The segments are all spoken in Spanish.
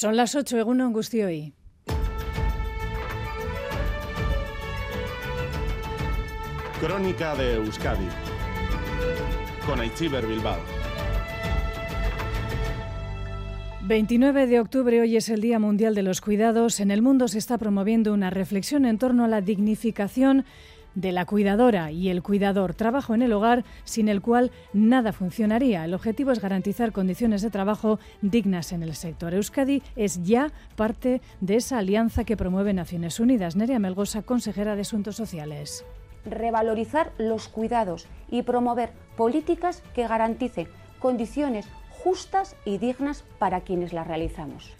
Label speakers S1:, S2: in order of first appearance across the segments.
S1: Son las 8, Eguno hoy.
S2: Crónica de Euskadi con Aichiber Bilbao.
S1: 29 de octubre, hoy es el Día Mundial de los Cuidados. En el mundo se está promoviendo una reflexión en torno a la dignificación de la cuidadora y el cuidador, trabajo en el hogar sin el cual nada funcionaría. El objetivo es garantizar condiciones de trabajo dignas en el sector. Euskadi es ya parte de esa alianza que promueve Naciones Unidas. Neria Melgosa, consejera de Asuntos Sociales.
S3: Revalorizar los cuidados y promover políticas que garanticen condiciones justas y dignas para quienes las realizamos.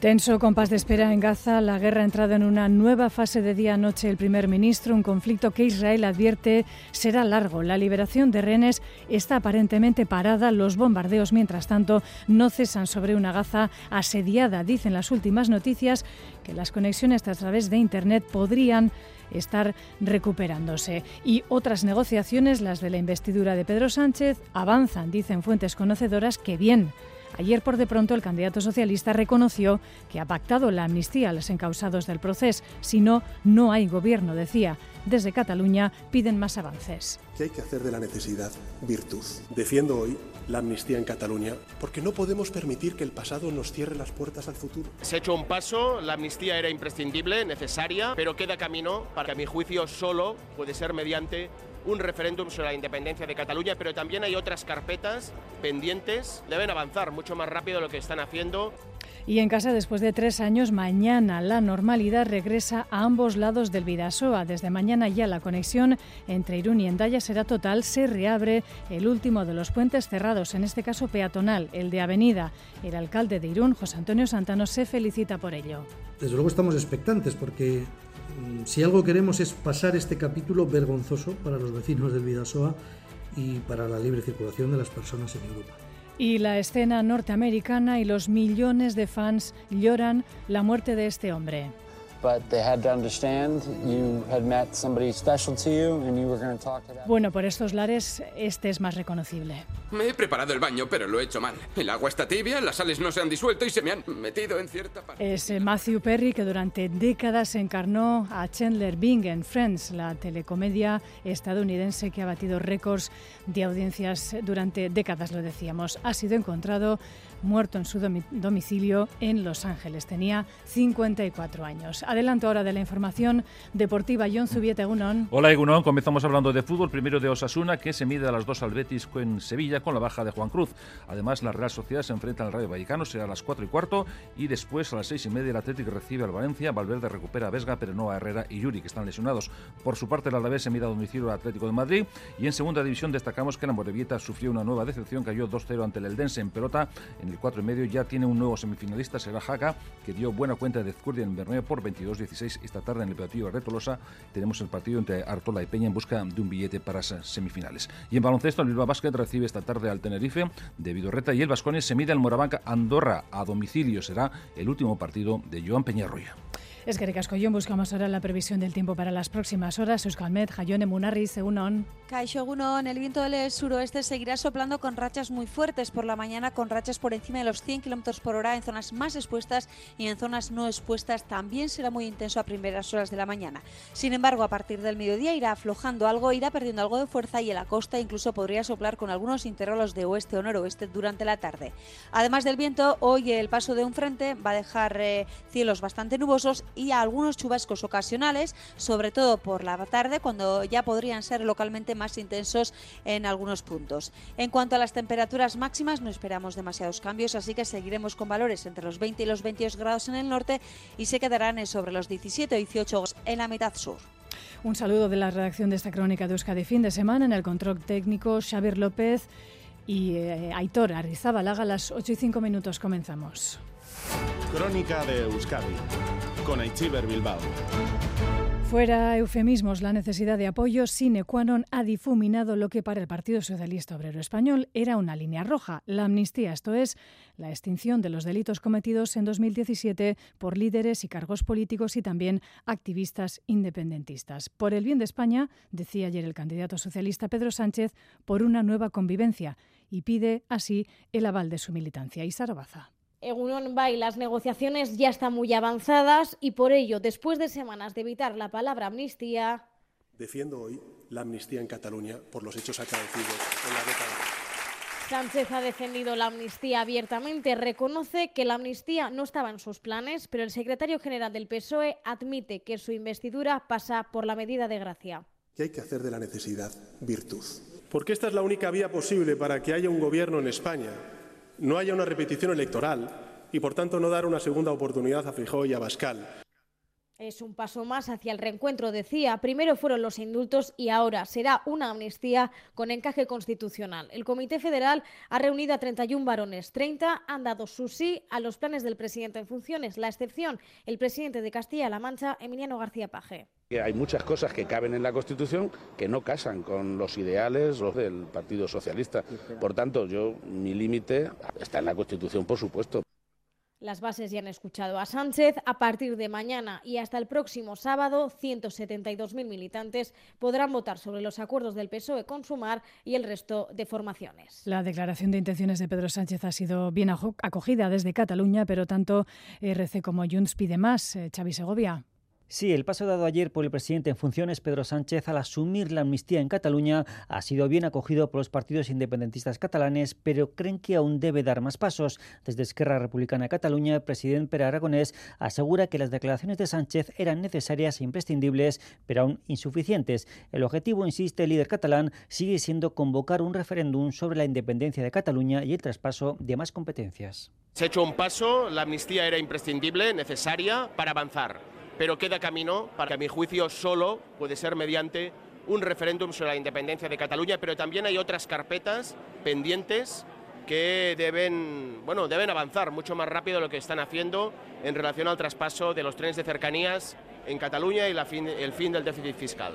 S1: Tenso compás de espera en Gaza, la guerra ha entrado en una nueva fase de día noche el primer ministro, un conflicto que Israel advierte será largo. La liberación de rehenes está aparentemente parada, los bombardeos mientras tanto no cesan sobre una Gaza asediada. Dicen las últimas noticias que las conexiones a través de Internet podrían estar recuperándose. Y otras negociaciones, las de la investidura de Pedro Sánchez, avanzan, dicen fuentes conocedoras, que bien Ayer, por de pronto, el candidato socialista reconoció que ha pactado la amnistía a los encausados del proceso. Si no, no hay gobierno, decía. Desde Cataluña piden más avances.
S4: ¿Qué hay que hacer de la necesidad virtud? Defiendo hoy la amnistía en Cataluña porque no podemos permitir que el pasado nos cierre las puertas al futuro.
S5: Se ha hecho un paso, la amnistía era imprescindible, necesaria, pero queda camino para que a mi juicio solo puede ser mediante un referéndum sobre la independencia de Cataluña, pero también hay otras carpetas pendientes. Deben avanzar mucho más rápido de lo que están haciendo.
S1: Y en casa, después de tres años, mañana la normalidad regresa a ambos lados del Vidasoa. Desde mañana ya la conexión entre Irún y Endaya será total. Se reabre el último de los puentes cerrados, en este caso peatonal, el de Avenida. El alcalde de Irún, José Antonio Santano, se felicita por ello.
S6: Desde luego estamos expectantes porque Mm, si algo queremos es pasar este capítulo vergonzoso para los vecinos del Vidasoa y para la libre circulación de las personas en Europa.
S1: Y la escena norteamericana y los millones de fans lloran la muerte de este hombre. Bueno, por estos lares este es más reconocible.
S7: Me he preparado el baño, pero lo he hecho mal. El agua está tibia, las sales no se han disuelto y se me han metido en cierta parte.
S1: Es eh, Matthew Perry que durante décadas encarnó a Chandler Bing en Friends, la telecomedia estadounidense que ha batido récords de audiencias durante décadas, lo decíamos. Ha sido encontrado muerto en su domicilio en Los Ángeles. Tenía 54 años. Adelanto ahora de la información deportiva. John Zubieta, Egunon.
S8: Hola, Egunon. Comenzamos hablando de fútbol. Primero de Osasuna, que se mide a las dos al Betis en Sevilla con la baja de Juan Cruz. Además, la Real Sociedad se enfrenta al Rayo Vallecano, será a las 4 y cuarto. Y después, a las 6 y media, el Atlético recibe al Valencia. Valverde recupera a Vesga, pero no a Herrera y Yuri, que están lesionados. Por su parte, el Alavés se mide a domicilio al Atlético de Madrid. Y en segunda división destacamos que la Morevieta sufrió una nueva decepción, cayó 2-0 ante el Eldense en pelota en el 4 y medio ya tiene un nuevo semifinalista, será Jaca, que dio buena cuenta de Zcurdia en Bermeo por 22-16 esta tarde en el partido de Tolosa. Tenemos el partido entre Artola y Peña en busca de un billete para semifinales. Y en baloncesto, el Bilbao Basket recibe esta tarde al Tenerife de Vidorreta y el Vascones se mide al Morabanca Andorra a domicilio. Será el último partido de Joan Peñarroya.
S1: Es que Cascollón buscamos ahora la previsión del tiempo para las próximas horas. Euskalmet, Jayone Munarri, Segunon.
S9: Caixo el viento del suroeste seguirá soplando con rachas muy fuertes por la mañana, con rachas por encima de los 100 km por hora en zonas más expuestas y en zonas no expuestas también será muy intenso a primeras horas de la mañana. Sin embargo, a partir del mediodía irá aflojando algo, irá perdiendo algo de fuerza y en la costa incluso podría soplar con algunos intervalos de oeste o noroeste durante la tarde. Además del viento, hoy el paso de un frente va a dejar eh, cielos bastante nubosos y algunos chubascos ocasionales, sobre todo por la tarde, cuando ya podrían ser localmente más intensos en algunos puntos. En cuanto a las temperaturas máximas, no esperamos demasiados cambios, así que seguiremos con valores entre los 20 y los 22 grados en el norte y se quedarán sobre los 17 o 18 en la mitad sur.
S1: Un saludo de la redacción de esta crónica de Euskadi fin de semana en el control técnico Xavier López y eh, Aitor Arrizabalaga. A las 8 y 5 minutos comenzamos.
S2: Crónica de Euskadi con Aichiber Bilbao.
S1: Fuera eufemismos, la necesidad de apoyo sine qua non ha difuminado lo que para el Partido Socialista Obrero Español era una línea roja, la amnistía, esto es, la extinción de los delitos cometidos en 2017 por líderes y cargos políticos y también activistas independentistas. Por el bien de España, decía ayer el candidato socialista Pedro Sánchez, por una nueva convivencia y pide así el aval de su militancia. Y Sarabaza.
S10: Egunon Bay, las negociaciones ya están muy avanzadas y por ello, después de semanas de evitar la palabra amnistía.
S4: Defiendo hoy la amnistía en Cataluña por los hechos acaecidos en la década.
S10: Sánchez ha defendido la amnistía abiertamente, reconoce que la amnistía no estaba en sus planes, pero el secretario general del PSOE admite que su investidura pasa por la medida de gracia.
S4: Que hay que hacer de la necesidad virtud. Porque esta es la única vía posible para que haya un gobierno en España no haya una repetición electoral y, por tanto, no dar una segunda oportunidad a Fijó y a Bascal.
S10: Es un paso más hacia el reencuentro, decía. Primero fueron los indultos y ahora será una amnistía con encaje constitucional. El Comité Federal ha reunido a 31 varones. 30 han dado su sí a los planes del presidente en funciones. La excepción, el presidente de Castilla-La Mancha, Emiliano García Paje.
S11: Hay muchas cosas que caben en la Constitución que no casan con los ideales los del Partido Socialista. Por tanto, yo mi límite está en la Constitución, por supuesto.
S10: Las bases ya han escuchado a Sánchez. A partir de mañana y hasta el próximo sábado, 172.000 militantes podrán votar sobre los acuerdos del PSOE con Sumar y el resto de formaciones.
S1: La declaración de intenciones de Pedro Sánchez ha sido bien acogida desde Cataluña, pero tanto RC como Junts pide más. Eh, Xavi Segovia.
S12: Sí, el paso dado ayer por el presidente en funciones, Pedro Sánchez, al asumir la amnistía en Cataluña, ha sido bien acogido por los partidos independentistas catalanes, pero creen que aún debe dar más pasos. Desde Esquerra Republicana de Cataluña, el presidente Pere Aragonés asegura que las declaraciones de Sánchez eran necesarias e imprescindibles, pero aún insuficientes. El objetivo, insiste el líder catalán, sigue siendo convocar un referéndum sobre la independencia de Cataluña y el traspaso de más competencias.
S5: Se ha hecho un paso, la amnistía era imprescindible, necesaria para avanzar pero queda camino para que, a mi juicio, solo puede ser mediante un referéndum sobre la independencia de Cataluña, pero también hay otras carpetas pendientes que deben, bueno, deben avanzar mucho más rápido de lo que están haciendo en relación al traspaso de los trenes de cercanías en Cataluña y el fin del déficit fiscal.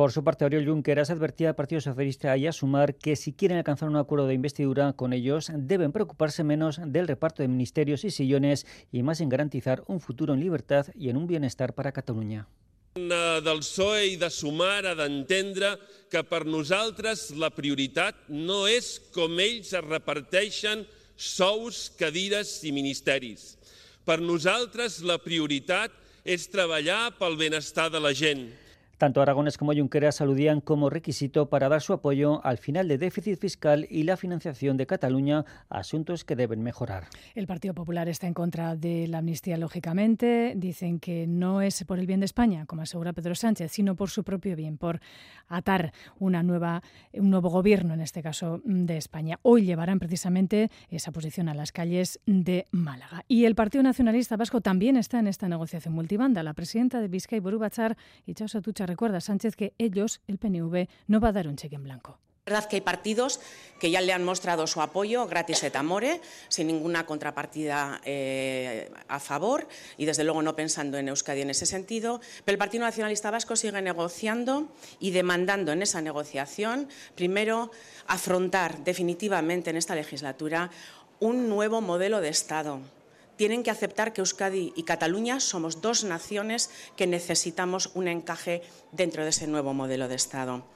S12: Por su parte, Oriol Junqueras advertía al Partido Socialista y a Sumar que si quieren alcanzar un acuerdo de investidura con ellos, deben preocuparse menos del reparto de ministerios y sillones y más en garantizar un futuro en libertad y en un bienestar para Catalunya.
S13: del PSOE i de Sumar ha d'entendre que per nosaltres la prioritat no és com ells es reparteixen sous, cadires i ministeris. Per nosaltres la prioritat és treballar pel benestar de la gent,
S12: Tanto Aragones como Junqueras aludían como requisito para dar su apoyo al final de déficit fiscal y la financiación de Cataluña, asuntos que deben mejorar.
S1: El Partido Popular está en contra de la amnistía, lógicamente. Dicen que no es por el bien de España, como asegura Pedro Sánchez, sino por su propio bien, por atar una nueva, un nuevo gobierno, en este caso de España. Hoy llevarán precisamente esa posición a las calles de Málaga. Y el Partido Nacionalista Vasco también está en esta negociación multibanda. La presidenta de Vizcay, Borubachar, y Chao Satucha recuerda Sánchez que ellos, el PNV, no va a dar un cheque en blanco.
S14: Es verdad que hay partidos que ya le han mostrado su apoyo gratis et amore, sin ninguna contrapartida eh, a favor y desde luego no pensando en Euskadi en ese sentido, pero el Partido Nacionalista Vasco sigue negociando y demandando en esa negociación, primero, afrontar definitivamente en esta legislatura un nuevo modelo de Estado tienen que aceptar que Euskadi y Cataluña somos dos naciones que necesitamos un encaje dentro de ese nuevo modelo de Estado.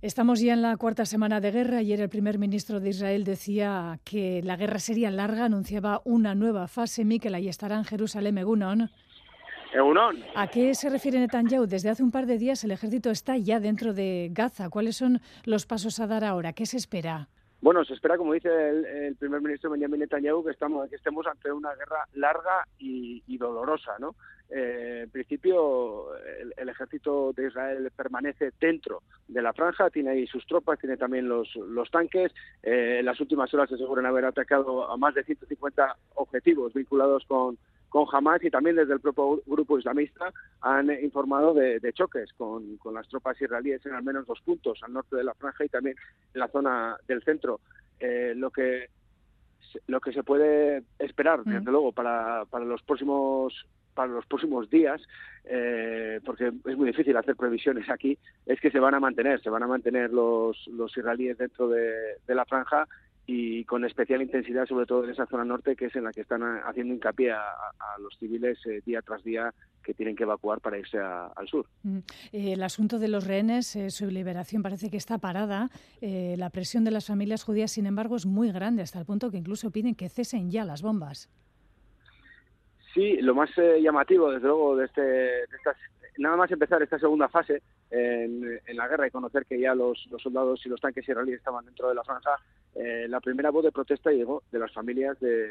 S1: Estamos ya en la cuarta semana de guerra. Ayer el primer ministro de Israel decía que la guerra sería larga, anunciaba una nueva fase. Miquel, ahí estará en Jerusalén, Egunon. ¿A qué se refiere Netanyahu? Desde hace un par de días el ejército está ya dentro de Gaza. ¿Cuáles son los pasos a dar ahora? ¿Qué se espera?
S15: Bueno, se espera, como dice el, primer ministro Benjamin Netanyahu, que, estamos, que estemos ante una guerra larga y, dolorosa, ¿no? Eh, en principio, el, ejército de Israel permanece dentro de la franja, tiene ahí sus tropas, tiene también los, los tanques. Eh, en las últimas horas se aseguran haber atacado a más de 150 objetivos vinculados con con Hamas y también desde el propio grupo islamista han informado de, choques con, con, las tropas israelíes en al menos dos puntos, al norte de la franja y también en la zona del centro. Eh, lo que lo que se puede esperar, mm. desde luego, para, para los próximos para los próximos días, eh, porque es muy difícil hacer previsiones aquí, es que se van a mantener, se van a mantener los, los israelíes dentro de, de la franja y con especial intensidad, sobre todo en esa zona norte, que es en la que están haciendo hincapié a, los civiles eh, día tras día que tienen que evacuar para irse al sur.
S1: Mm. Eh, el asunto de los rehenes, eh, su liberación parece que está parada. la presión de las familias judías, sin embargo, es muy grande, hasta el punto que incluso piden que cesen ya las bombas.
S15: Sí, lo más llamativo, desde luego, de, este, de estas nada más empezar esta segunda fase en, la guerra y conocer que ya los, soldados y los tanques israelíes estaban dentro de la franja, eh, la primera voz de protesta llegó de las familias de,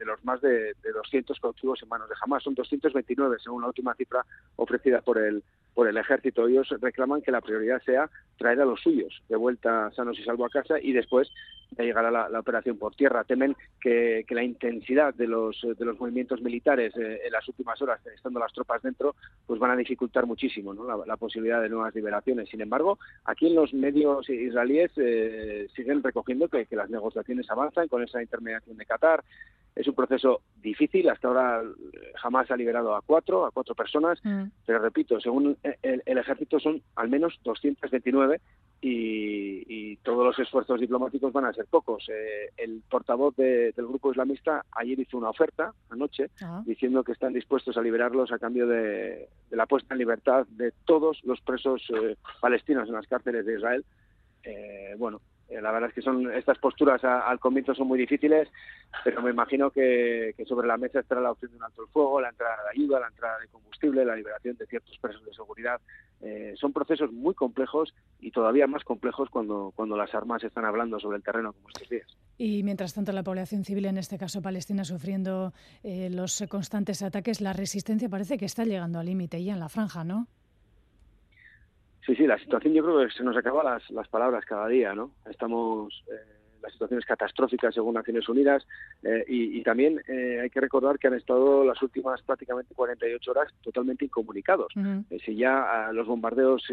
S15: los más de, 200 cautivos en manos de Hamas. Son 229 según la última cifra ofrecida por el, por el ejército. Ellos reclaman que la prioridad sea traer a los suyos de vuelta sanos y salvo a casa y después de llegar a la, operación por tierra. Temen que, la intensidad de los, de los movimientos militares eh, en las últimas horas, estando las tropas dentro, pues van a dificultar muchísimo la, posibilidad de nuevas liberaciones. Sin embargo, aquí en los medios israelíes eh, siguen recogiendo que, las negociaciones avanzan con esa intermediación de Qatar. Es un proceso difícil. Hasta ahora eh, jamás ha liberado a cuatro, a cuatro personas. Mm. Pero repito, según el, el ejército son al menos 229 y, todos los esfuerzos diplomáticos van a ser pocos. Eh, el portavoz del grupo islamista ayer hizo una oferta anoche ah. diciendo que están dispuestos a liberarlos a cambio de, la puesta en libertad de todos los presos eh, palestinos en las cárceles de Israel. Eh, bueno, la verdad es que son estas posturas al comienzo son muy difíciles, pero me imagino que, sobre la mesa estará la opción de un alto el fuego, la entrada de ayuda, la entrada de combustible, la liberación de ciertos presos de seguridad. Eh, son procesos muy complejos y todavía más complejos cuando, cuando las armas están hablando sobre el terreno como estos días.
S1: Y mientras tanto la población civil, en este caso Palestina, sufriendo eh, los constantes ataques, la resistencia parece que está llegando al límite ya en la franja, ¿no?
S15: Sí, sí, la situación yo creo que se nos acaban las, las palabras cada día, ¿no? Estamos eh, la situación es catastrófica según Naciones Unidas eh, y, también eh, hay que recordar que han estado las últimas prácticamente 48 horas totalmente incomunicados. Eh, si ya los bombardeos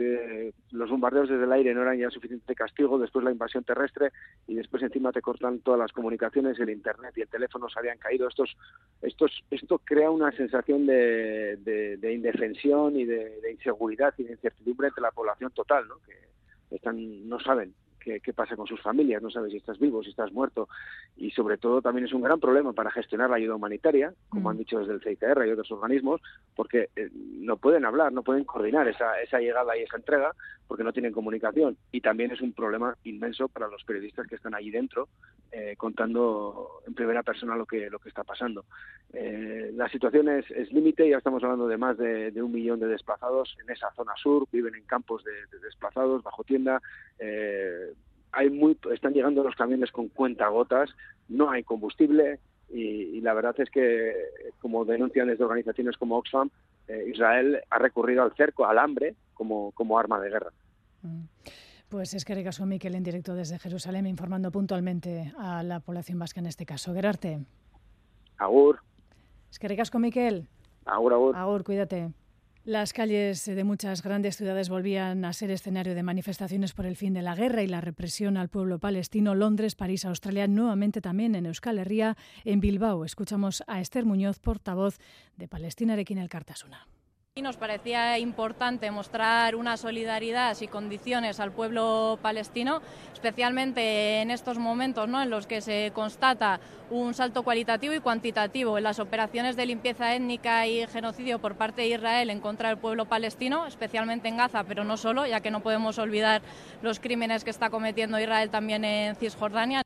S15: los bombardeos desde el aire no eran ya suficiente castigo, después la invasión terrestre y después encima te cortan todas las comunicaciones, el internet y el teléfono se habían caído. Estos, estos, esto crea una sensación de, de, indefensión y de, de, inseguridad y de incertidumbre entre la población total, ¿no? que están, no saben qué, pasa con sus familias, no sabes si estás vivo, si estás muerto. Y sobre todo también es un gran problema para gestionar la ayuda humanitaria, como han mm. dicho desde el CITR y otros organismos, porque eh, no pueden hablar, no pueden coordinar esa, esa llegada y esa entrega porque no tienen comunicación. Y también es un problema inmenso para los periodistas que están allí dentro eh, contando en primera persona lo que, lo que está pasando. Eh, la situación es, límite, ya estamos hablando de más de, un millón de desplazados en esa zona sur, viven en campos de, desplazados, bajo tienda. Eh, hay muy, están llegando los camiones con cuentagotas, no hay combustible y, la verdad es que, como denuncian desde organizaciones como Oxfam, Israel ha recurrido al cerco, al hambre, como, como arma de guerra. Mm.
S1: Pues es que Ricaso Miquel en directo desde Jerusalén informando puntualmente a la población vasca en este caso. Gerarte.
S15: Agur.
S1: Es que Ricasco Miquel.
S15: Agur, agur.
S1: Agur, cuídate. Las calles de muchas grandes ciudades volvían a ser escenario de manifestaciones por el fin de la guerra y la represión al pueblo palestino. Londres, París, Australia, nuevamente también en Euskal Herria, en Bilbao. Escuchamos a Esther Muñoz, portavoz de Palestina Arequín el Cartasuna.
S16: Y nos parecía importante mostrar una solidaridad y condiciones al pueblo palestino, especialmente en estos momentos ¿no? en los que se constata un salto cualitativo y cuantitativo en las operaciones de limpieza étnica y genocidio por parte de Israel en contra del pueblo palestino, especialmente en Gaza, pero no solo, ya que no podemos olvidar los crímenes que está cometiendo Israel también en Cisjordania.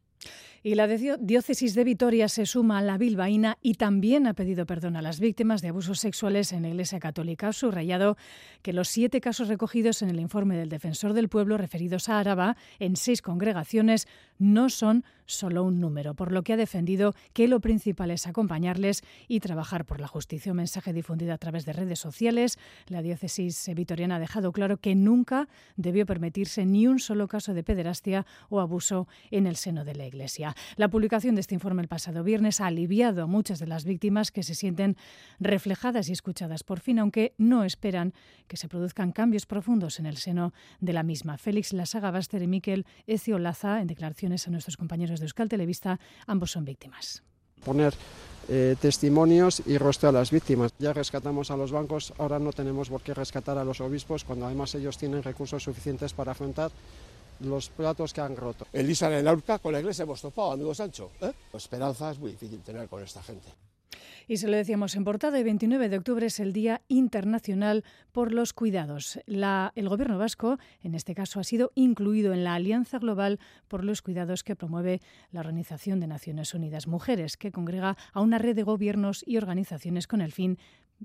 S1: Y la diócesis de Vitoria se suma a la bilbaína y también ha pedido perdón a las víctimas de abusos sexuales en la Iglesia Católica. Ha subrayado que los siete casos recogidos en el informe del Defensor del Pueblo referidos a Araba en seis congregaciones no son solo un número, por lo que ha defendido que lo principal es acompañarles y trabajar por la justicia. Un mensaje difundido a través de redes sociales. La diócesis vitoriana ha dejado claro que nunca debió permitirse ni un solo caso de pederastia o abuso en el seno de la Iglesia. La publicación de este informe el pasado viernes ha aliviado a muchas de las víctimas que se sienten reflejadas y escuchadas por fin, aunque no esperan que se produzcan cambios profundos en el seno de la misma. Félix Lasaga Baster y Miquel Laza, en declaraciones a nuestros compañeros de Euskal Televista, ambos son víctimas.
S17: Poner eh, testimonios y rostro a las víctimas. Ya rescatamos a los bancos, ahora no tenemos por qué rescatar a los obispos cuando además ellos tienen recursos suficientes para afrontar los platos que han roto.
S18: Elisa en Aurca con la iglesia hemos topado, amigo Sancho. ¿eh? Esperanza es muy difícil tener con esta gente.
S1: Y se lo decíamos en portada, el 29 de octubre es el Día Internacional por los Cuidados. el Gobierno vasco, en este caso, ha sido incluido en la Alianza Global por los Cuidados que promueve la Organización de Naciones Unidas Mujeres, que congrega a una red de gobiernos y organizaciones con el fin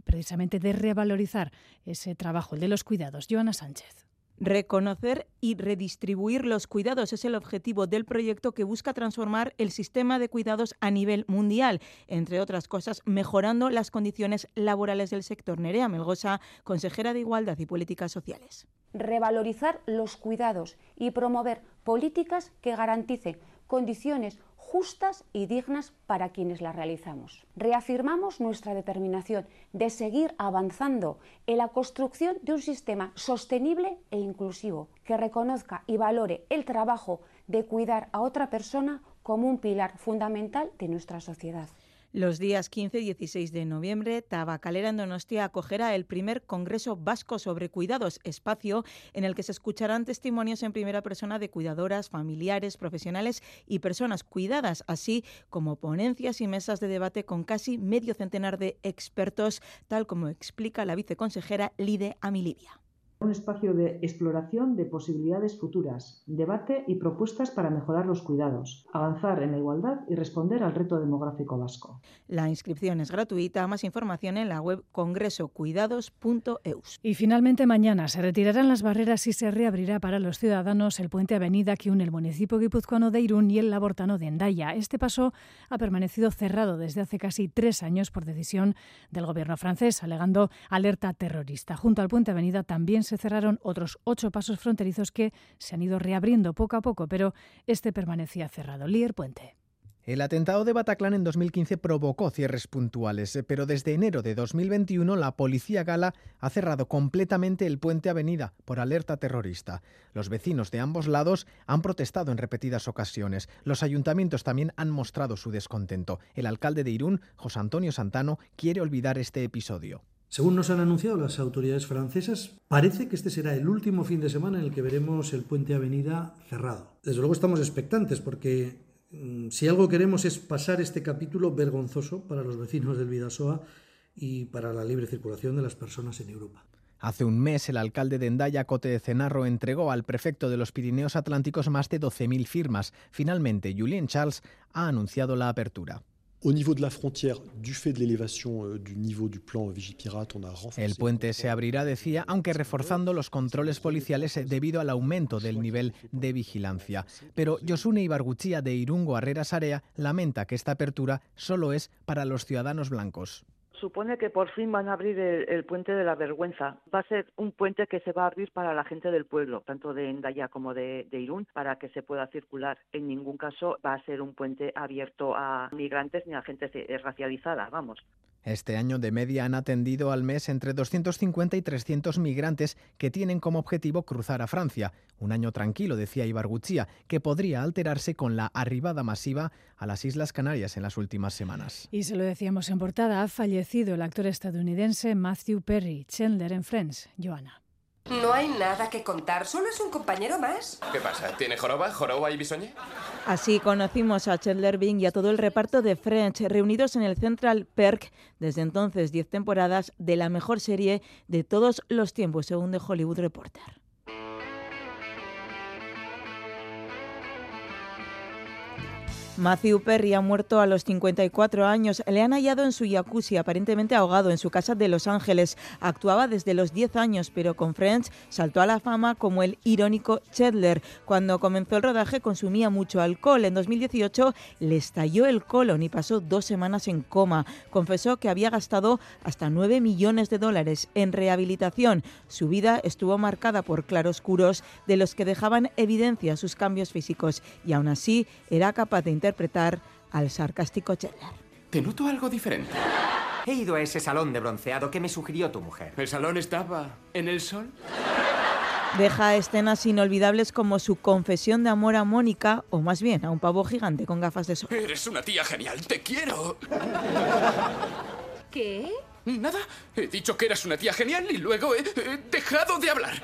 S1: precisamente de revalorizar ese trabajo, el de los cuidados. Joana Sánchez.
S19: Reconocer y redistribuir los cuidados es el objetivo del proyecto que busca transformar el sistema de cuidados a nivel mundial, entre otras cosas, mejorando las condiciones laborales del sector. Nerea Melgosa, consejera de Igualdad y Políticas Sociales.
S3: Revalorizar los cuidados y promover políticas que garanticen condiciones justas y dignas para quienes las realizamos. Reafirmamos nuestra determinación de seguir avanzando en la construcción de un sistema sostenible e inclusivo que reconozca y valore el trabajo de cuidar a otra persona como un pilar fundamental de nuestra sociedad.
S19: Los días 15 y 16 de noviembre, Tabacalera en Donostia acogerá el primer Congreso Vasco sobre Cuidados, espacio en el que se escucharán testimonios en primera persona de cuidadoras, familiares, profesionales y personas cuidadas, así como ponencias y mesas de debate con casi medio centenar de expertos, tal como explica la viceconsejera Lide Amilivia
S20: un espacio de exploración de posibilidades futuras, debate y propuestas para mejorar los cuidados, avanzar en la igualdad y responder al reto demográfico vasco.
S19: La inscripción es gratuita. Más información en la web congresocuidados.eus.
S1: Y finalmente mañana se retirarán las barreras y se reabrirá para los ciudadanos el puente Avenida que une el municipio guipuzcoano de Irún y el labortano de Endaya. Este paso ha permanecido cerrado desde hace casi tres años por decisión del gobierno francés, alegando alerta terrorista. Junto al puente Avenida también se cerraron otros ocho pasos fronterizos que se han ido reabriendo poco a poco, pero este permanecía cerrado. Lier Puente.
S21: El atentado de Bataclan en 2015 provocó cierres puntuales, eh, pero desde enero de 2021 la policía gala ha cerrado completamente el puente Avenida por alerta terrorista. Los vecinos de ambos lados han protestado en repetidas ocasiones. Los ayuntamientos también han mostrado su descontento. El alcalde de Irún, José Antonio Santano, quiere olvidar este episodio.
S22: Según nos han anunciado las autoridades francesas, parece que este será el último fin de semana en el que veremos el puente Avenida cerrado. Desde luego estamos expectantes porque mm, si algo queremos es pasar este capítulo vergonzoso para los vecinos del Vidasoa y para la libre circulación de las personas en Europa.
S21: Hace un mes, el alcalde de Endaya, Cote de Cenarro, entregó al prefecto de los Pirineos Atlánticos más de 12.000 firmas. Finalmente, Julien Charles ha anunciado la apertura. El puente se abrirá, decía, aunque reforzando los controles policiales debido al aumento del nivel de vigilancia. Pero Josune Ibarguchía de Irungo Arrera Sarea lamenta que esta apertura solo es para los ciudadanos blancos
S23: supone que por fin van a abrir el, puente de la vergüenza. Va a ser un puente que se va a abrir para la gente del pueblo, tanto de Endaya como de, de, Irún, para que se pueda circular. En ningún caso va a ser un puente abierto a migrantes ni a gente racializada, vamos.
S21: Este año de media han atendido al mes entre 250 y 300 migrantes que tienen como objetivo cruzar a Francia. Un año tranquilo, decía Ibarguchía, que podría alterarse con la arribada masiva a las Islas Canarias en las últimas semanas.
S1: Y se lo decíamos en portada, ha fallecido el actor estadounidense Matthew Perry, Chandler en Friends. Joana.
S24: No hay nada que contar, solo es un compañero más.
S7: ¿Qué pasa? ¿Tiene joroba, joroba y bisoñé?
S19: Así conocimos a Chandler Bing y a todo el reparto de French reunidos en el Central Perk, desde entonces 10 temporadas de la mejor serie de todos los tiempos, según The Hollywood Reporter. Matthew Perry ha muerto a los 54 años. Le han hallado en su jacuzzi, aparentemente ahogado, en su casa de Los Ángeles. Actuaba desde los 10 años, pero con Friends saltó a la fama como el irónico Chandler. Cuando comenzó el rodaje consumía mucho alcohol. En 2018 le estalló el colon y pasó dos semanas en coma. Confesó que había gastado hasta 9 millones de dólares en rehabilitación. Su vida estuvo marcada por claroscuros de los que dejaban evidencia sus cambios físicos y aún así era capaz de interpretar al sarcástico Chandler.
S25: Te noto algo diferente. He ido a ese salón de bronceado que me sugirió tu mujer.
S7: ¿El salón estaba en el sol?
S19: Deja escenas inolvidables como su confesión de amor a Mónica, o más bien a un pavo gigante con gafas de sol.
S7: Eres una tía genial, te quiero.
S24: ¿Qué?
S7: Nada, he dicho que eras una tía genial y luego he, he dejado de hablar.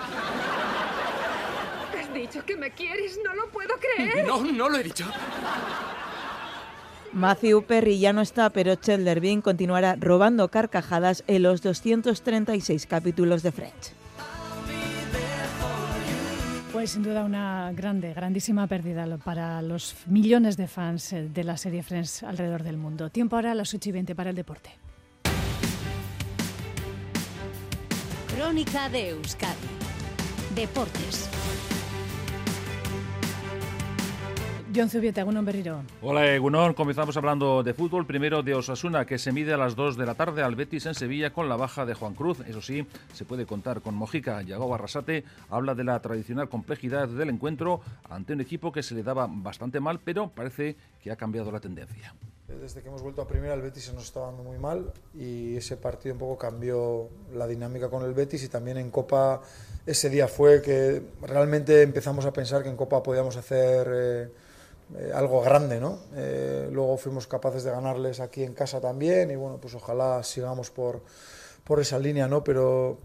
S24: Has dicho que me quieres, no lo puedo creer.
S7: No, no lo he dicho.
S19: Matthew Perry ya no está, pero Chandler Bing continuará robando carcajadas en los 236 capítulos de French.
S1: Pues sin duda una grande, grandísima pérdida para los millones de fans eh, de la serie Friends alrededor del mundo. Tiempo ahora a las 8 y 20 para el deporte.
S26: Crónica de Euskadi. Deportes.
S1: John Zubieta, Egunon Berriro.
S8: Hola Egunon, comenzamos hablando de fútbol, primero de Osasuna, que se mide a las 2 de la tarde al Betis en Sevilla con la baja de Juan Cruz. Eso sí, se puede contar con Mojica. Yago Arrasate habla de la tradicional complejidad del encuentro ante un equipo que se le daba bastante mal, pero parece que ha cambiado la tendencia.
S22: Desde que hemos vuelto a primera, el Betis se nos está dando muy mal y ese partido un poco cambió la dinámica con el Betis y también en Copa ese día fue que realmente empezamos a pensar que en Copa podíamos hacer eh, eh, algo grande, ¿no? Eh, luego fuimos capaces de ganarles aquí en casa también y bueno, pues ojalá sigamos por, por esa línea, ¿no? Pero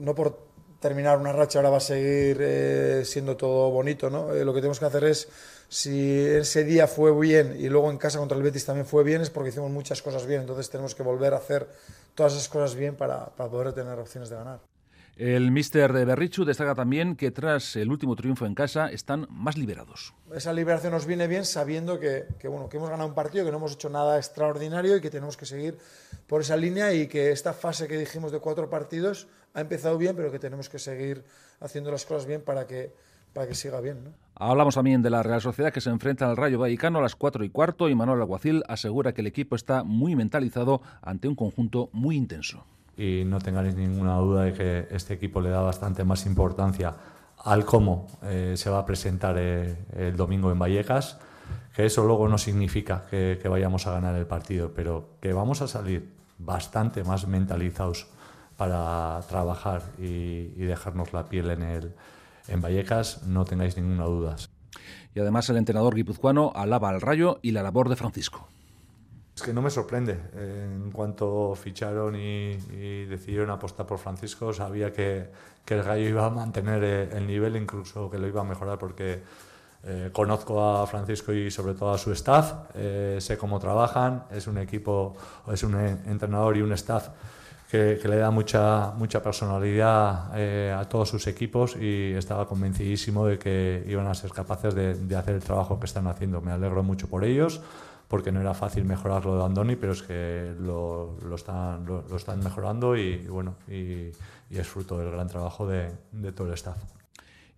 S22: no por terminar una racha ahora va a seguir eh, siendo todo bonito, ¿no? Lo que tenemos que hacer es, si ese día fue bien y luego en casa contra el Betis también fue bien, es porque hicimos muchas cosas bien, entonces tenemos que volver a hacer todas esas cosas bien para, para poder tener opciones de ganar.
S8: El míster de Berrichu destaca también que tras el último triunfo en casa están más liberados.
S22: Esa liberación nos viene bien sabiendo que, que, bueno, que hemos ganado un partido, que no hemos hecho nada extraordinario y que tenemos que seguir por esa línea y que esta fase que dijimos de cuatro partidos ha empezado bien, pero que tenemos que seguir haciendo las cosas bien para que, para que siga bien. ¿no?
S8: Hablamos también de la Real Sociedad que se enfrenta al Rayo Vallecano a las 4 y cuarto y Manuel Alguacil asegura que el equipo está muy mentalizado ante un conjunto muy intenso
S27: y no tengáis ninguna duda de que este equipo le da bastante más importancia al cómo eh, se va a presentar eh, el domingo en Vallecas, que eso luego no significa que, que, vayamos a ganar el partido, pero que vamos a salir bastante más mentalizados para trabajar y, y dejarnos la piel en, el, en Vallecas, no tengáis ninguna duda.
S8: Y además el entrenador guipuzcoano alaba al Rayo y la labor de Francisco.
S27: Es que no me sorprende. En cuanto ficharon y, y decidieron apostar por Francisco, sabía que, que, el Gallo iba a mantener el nivel, incluso que lo iba a mejorar, porque eh, conozco a Francisco y sobre todo a su staff, eh, sé cómo trabajan, es un equipo, es un entrenador y un staff que, que le da mucha, mucha personalidad eh, a todos sus equipos y estaba convencidísimo de que iban a ser capaces de, de hacer el trabajo que están haciendo. Me alegro mucho por ellos porque no era fácil mejorar lo de Andoni, pero es que lo, lo, están, lo, lo, están mejorando y, y bueno, y, y, es fruto del gran trabajo de, de, todo el staff.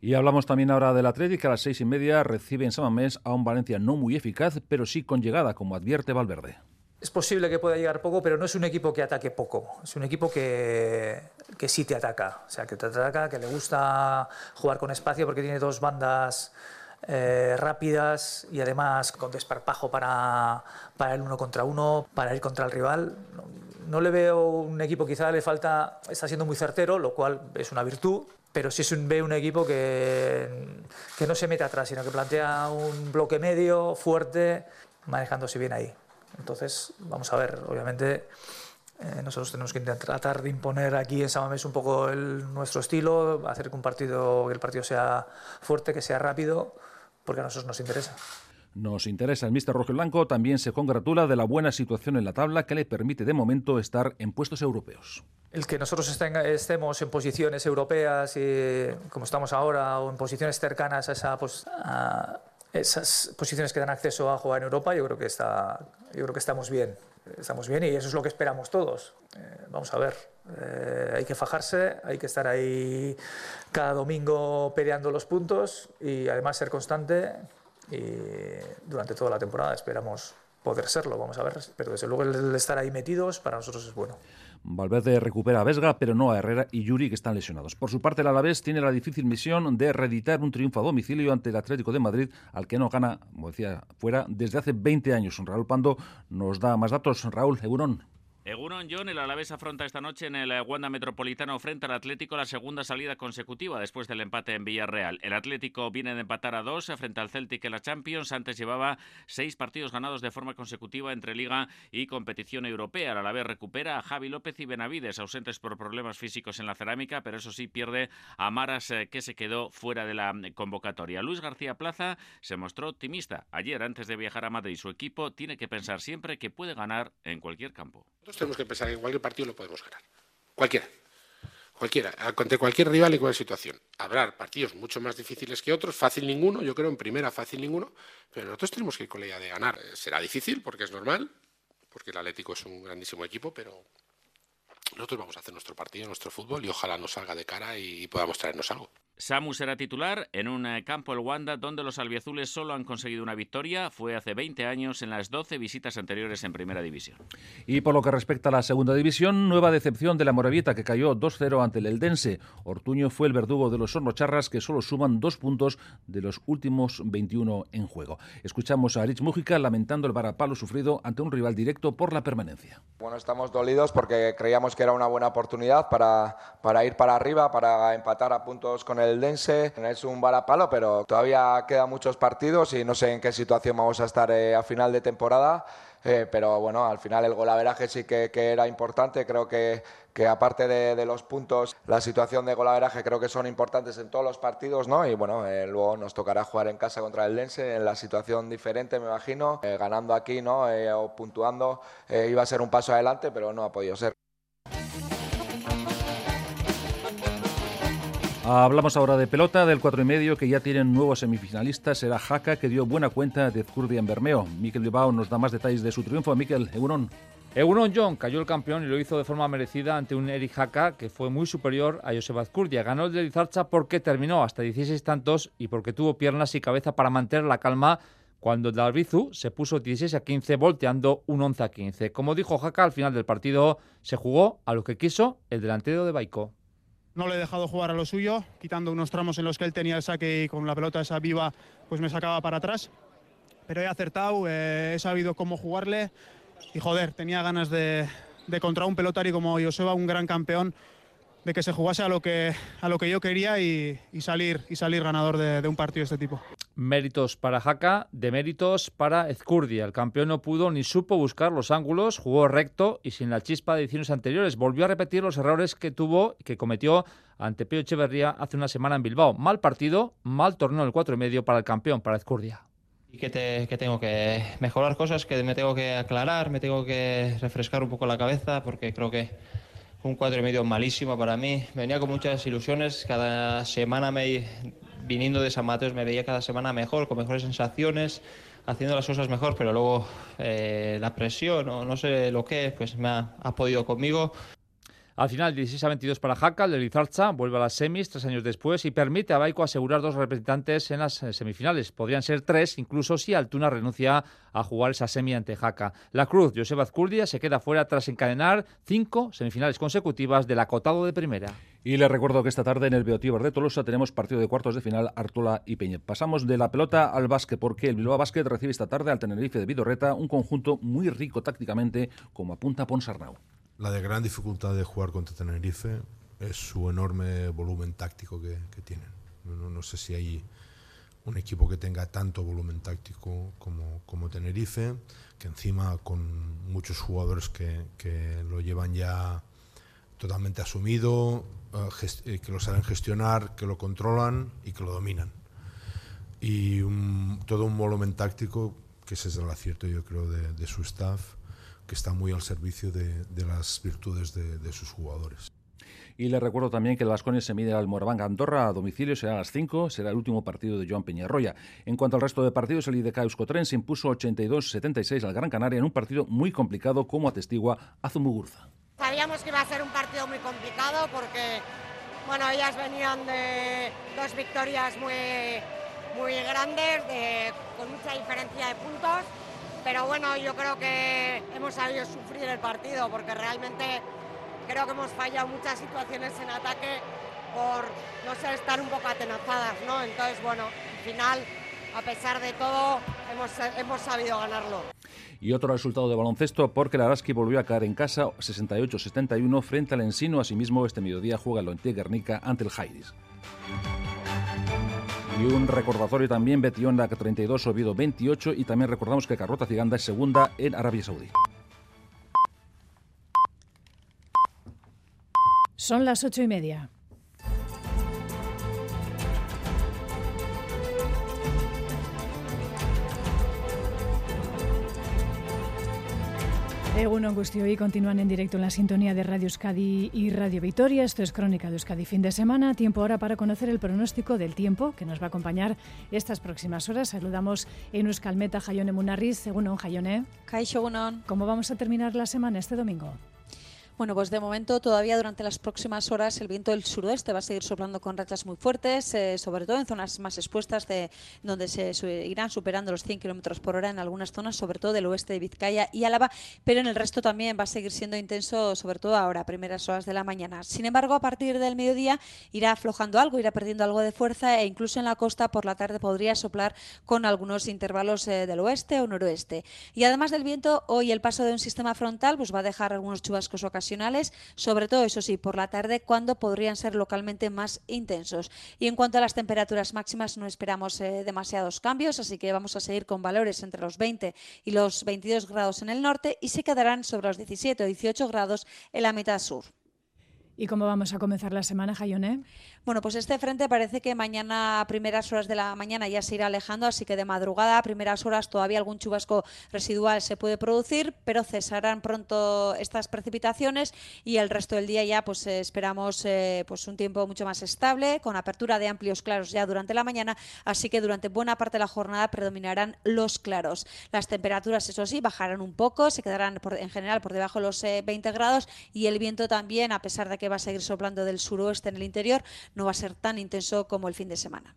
S8: Y hablamos también ahora del Atlético, que a las seis y media recibe en Samamés a un Valencia no muy eficaz, pero sí con llegada, como advierte Valverde.
S28: Es posible que pueda llegar poco, pero no es un equipo que ataque poco. Es un equipo que, que sí te ataca. O sea, que te ataca, que le gusta jugar con espacio porque tiene dos bandas eh, rápidas y además con desparpajo para, para el uno contra uno, para ir contra el rival. No, le veo un equipo, quizá le falta, está siendo muy certero, lo cual es una virtud, pero sí es un, ve un equipo que, que no se mete atrás, sino que plantea un bloque medio, fuerte, manejándose bien ahí. Entonces, vamos a ver, obviamente. Eh, nosotros tenemos que tratar de imponer aquí en Samamés un poco el, nuestro estilo, hacer que un partido, que el partido sea fuerte, que sea rápido, porque a nosotros nos interesa.
S8: Nos interesa. El Mister Rojo Blanco también se congratula de la buena situación en la tabla que le permite de momento estar en puestos europeos.
S28: El que nosotros estén, estemos en posiciones europeas, y, como estamos ahora, o en posiciones cercanas a esa, pues, a esas posiciones que dan acceso a jugar en Europa, yo creo que, está, yo creo que estamos bien. Estamos bien y eso es lo que esperamos todos. Eh, vamos a ver, eh, hay que fajarse, hay que estar ahí cada domingo peleando los puntos y además ser constante y durante toda la temporada esperamos poder serlo, vamos a ver, pero desde luego el estar ahí metidos para nosotros es bueno.
S8: Valverde recupera a Vesga, pero no a Herrera y Yuri, que están lesionados. Por su parte, el Alavés tiene la difícil misión de reeditar un triunfo a domicilio ante el Atlético de Madrid, al que no gana, como decía, fuera desde hace 20 años. Raúl Pando nos da más datos. Raúl, Eurón.
S29: Egunon John, el Alavés afronta esta noche en el Wanda Metropolitano frente al Atlético la segunda salida consecutiva después del empate en Villarreal. El Atlético viene de empatar a dos frente al Celtic en la Champions. Antes llevaba seis partidos ganados de forma consecutiva entre Liga y competición europea. El Alavés recupera a Javi López y Benavides, ausentes por problemas físicos en la cerámica, pero eso sí pierde a Maras, eh, que se quedó fuera de la convocatoria. Luis García Plaza se mostró optimista. Ayer, antes de viajar a Madrid, su equipo tiene que pensar siempre que puede ganar en cualquier campo
S18: tenemos que pensar que en cualquier partido lo podemos ganar. Cualquiera. Cualquiera. Contra cualquier rival y cualquier situación. Habrá partidos mucho más difíciles que otros, fácil ninguno, yo creo en primera fácil ninguno, pero nosotros tenemos que ir con la idea de ganar. Será difícil porque es normal, porque el Atlético es un grandísimo equipo, pero nosotros vamos a hacer nuestro partido, nuestro fútbol y ojalá nos salga de cara y podamos traernos algo.
S29: Samu será titular en un eh, campo el Wanda donde los albiazules solo han conseguido una victoria. Fue hace 20 años en las 12 visitas anteriores en Primera División.
S8: Y por lo que respecta a la Segunda División, nueva decepción de la Moravieta que cayó 2-0 ante el Eldense. Ortuño fue el verdugo de los Hornocharras que solo suman dos puntos de los últimos 21 en juego. Escuchamos a Rich Mújica lamentando el varapalo sufrido ante un rival directo por la permanencia.
S30: Bueno, estamos dolidos porque creíamos que era una buena oportunidad para, para ir para arriba, para empatar a puntos con el el Dense es un balapalo, pero todavía quedan muchos partidos y no sé en qué situación vamos a estar eh, a final de temporada. Eh, pero bueno, al final el golaveraje sí que, era importante. Creo que, que aparte de, los puntos, la situación de golaveraje creo que son importantes en todos los partidos, ¿no? Y bueno, eh, luego nos tocará jugar en casa contra el Dense en la situación diferente, me imagino. ganando aquí, ¿no? o puntuando, iba a ser un paso adelante, pero no ha podido ser.
S8: Hablamos ahora de pelota, del 4 y medio, que ya tienen nuevos semifinalistas. Será Jaca, que dio buena cuenta de Zcurdia en Bermeo. Miquel Bilbao nos da más detalles de su triunfo. Miquel, Egunon.
S31: Egunon John cayó el campeón y lo hizo de forma merecida ante un Eric Jaca que fue muy superior a Josep Azcurdia. Ganó el de Lizarcha porque terminó hasta 16 tantos y porque tuvo piernas y cabeza para mantener la calma cuando Dalbizu se puso 16 a 15 volteando un 11 a 15. Como dijo Jaca, al final del partido se jugó a lo que quiso el delantero de Baico
S32: no le he dejado jugar a lo suyo, quitando unos tramos en los que él tenía el saque y con la pelota esa viva pues me sacaba para atrás. Pero he acertado, eh, he sabido cómo jugarle y joder, tenía ganas de, de contra un pelotario como Joseba, un gran campeón, de que se jugase a lo que, a lo que yo quería y, salir, y salir ganador de, un partido de este tipo.
S31: Méritos para Jaca, deméritos para Ezcurdia. El campeón no pudo ni supo buscar los ángulos, jugó recto y sin la chispa de ediciones anteriores. Volvió a repetir los errores que tuvo y que cometió ante Pío Echeverría hace una semana en Bilbao. Mal partido, mal torneo del cuatro y medio para el campeón, para Ezcurdia.
S33: Y que, que tengo que mejorar cosas, que me tengo que aclarar, me tengo que refrescar un poco la cabeza, porque creo que un cuatro y medio malísimo para mí. Venía con muchas ilusiones, cada semana me, viniendo de San Mateos me veía cada semana mejor, con mejores sensaciones, haciendo las cosas mejor, pero luego eh, la presión o no sé lo que, pues me ha, ha podido conmigo.
S31: Al final, 16 a 22 para Jaca, el de Lizarcha vuelve a las semis tres años después y permite a Baico asegurar dos representantes en las eh, semifinales. Podrían ser tres, incluso si Altuna renuncia a jugar esa semi ante Jaca. La Cruz, Joseba Azcurdia, se queda fuera tras encadenar cinco semifinales consecutivas del acotado de primera.
S8: Y les recuerdo que esta tarde en el Beotíbar de Tolosa tenemos partido de cuartos de final Artola y Peña. Pasamos de la pelota al básquet porque el Bilbao Básquet recibe esta tarde al Tenerife de Vidorreta un conjunto muy rico tácticamente como apunta Ponsarnau.
S34: La de gran dificultad de jugar contra Tenerife es su enorme volumen táctico que, tienen. No, sé si hay un equipo que tenga tanto volumen táctico como, como Tenerife, que encima con muchos jugadores que, que lo llevan ya totalmente asumido, eh, eh, que lo saben gestionar, que lo controlan y que lo dominan. Y todo un volumen táctico, que ese es el acierto yo creo de, de su staff, que está muy al servicio de, las virtudes de, sus jugadores.
S8: Y le recuerdo también que el Vasconia se mide al Moraván Andorra a domicilio, será a las 5, será el último partido de Joan Peñarroya. En cuanto al resto de partidos, el IDK Euskotren se impuso 82-76 al Gran Canaria en un partido muy complicado, como atestigua Azumugurza.
S35: Sabíamos que iba a ser un partido muy complicado porque, bueno, ellas venían de dos victorias muy, muy grandes, con mucha diferencia de puntos, pero bueno, yo creo que hemos sabido sufrir el partido porque realmente creo que hemos fallado muchas situaciones en ataque por, no sé, estar un poco atenazadas, ¿no? Entonces, bueno, al final, a pesar de todo, hemos, hemos sabido ganarlo.
S8: Y otro resultado de baloncesto porque el Araski volvió a caer en casa 68-71 frente al Ensino. Asimismo, este mediodía juega el Ontier Guernica ante el Jairis. Y un recordatorio también, Betionda 32, Oviedo 28 y también recordamos que Carrota Ciganda es segunda en Arabia Saudí.
S1: Son las ocho y media. Egunon Gustio y continúan en directo en la sintonía de Radio Euskadi y Radio Vitoria. Esto es Crónica de Euskadi fin de semana. Tiempo ahora para conocer el pronóstico del tiempo que nos va a acompañar estas próximas horas. Saludamos en Euskalmeta Jayone Munarriz. Egunon Jayone. ¿Cómo vamos a terminar la semana este domingo?
S9: Bueno, pues de momento todavía durante las próximas horas el viento del suroeste va a seguir soplando con rachas muy fuertes, eh, sobre todo en zonas más expuestas de donde se irán superando los 100 kilómetros por hora en algunas zonas, sobre todo del oeste de Vizcaya y Álava, pero en el resto también va a seguir siendo intenso, sobre todo ahora, primeras horas de la mañana. Sin embargo, a partir del mediodía irá aflojando algo, irá perdiendo algo de fuerza e incluso en la costa por la tarde podría soplar con algunos intervalos eh, del oeste o noroeste. Y además del viento, hoy el paso de un sistema frontal pues va a dejar algunos chubascos ocasionales sobre todo, eso sí, por la tarde, cuando podrían ser localmente más intensos. Y en cuanto a las temperaturas máximas, no esperamos eh, demasiados cambios, así que vamos a seguir con valores entre los 20 y los 22 grados en el norte y se quedarán sobre los 17 o 18 grados en la mitad sur.
S1: ¿Y cómo vamos a comenzar la semana, Jayone?
S9: Bueno, pues este frente parece que mañana a primeras horas de la mañana ya se irá alejando, así que de madrugada a primeras horas todavía algún chubasco residual se puede producir, pero cesarán pronto estas precipitaciones y el resto del día ya pues esperamos eh, pues un tiempo mucho más estable, con apertura de amplios claros ya durante la mañana, así que durante buena parte de la jornada predominarán los claros. Las temperaturas, eso sí, bajarán un poco, se quedarán en general por debajo de los 20 eh, grados y el viento también, a pesar de que va a seguir soplando del suroeste en el interior, no va a ser tan intenso como el fin de semana.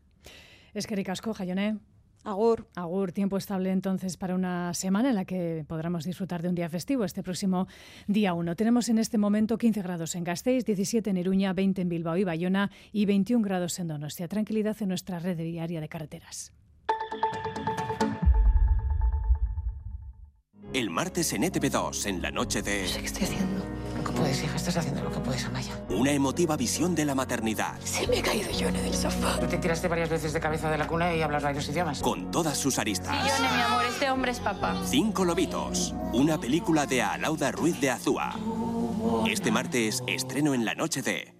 S1: Es que ricasco, Jayone.
S9: Agur.
S1: Agur, tiempo estable entonces para una semana en la que podremos disfrutar de un día festivo este próximo día 1. Tenemos en este momento 15 grados en Gasteiz, 17 en Iruña, 20 en Bilbao y Bayona y 21 grados en Donostia. Tranquilidad en nuestra red diaria de carreteras.
S36: El martes en ETV2, en la noche de...
S37: No sé qué estoy haciendo. Puedes, hija. Estás haciendo lo que puedes, Amaya.
S36: Una emotiva visión de la maternidad.
S37: Se me ha caído Yone del sofá. Tú te tiraste varias veces de cabeza de la cuna y hablas varios idiomas.
S36: Con todas sus aristas.
S37: Sí, Yone, mi amor. Este hombre es papá.
S36: Cinco lobitos. Una película de Alauda Ruiz de Azúa. Este martes, estreno en la noche de...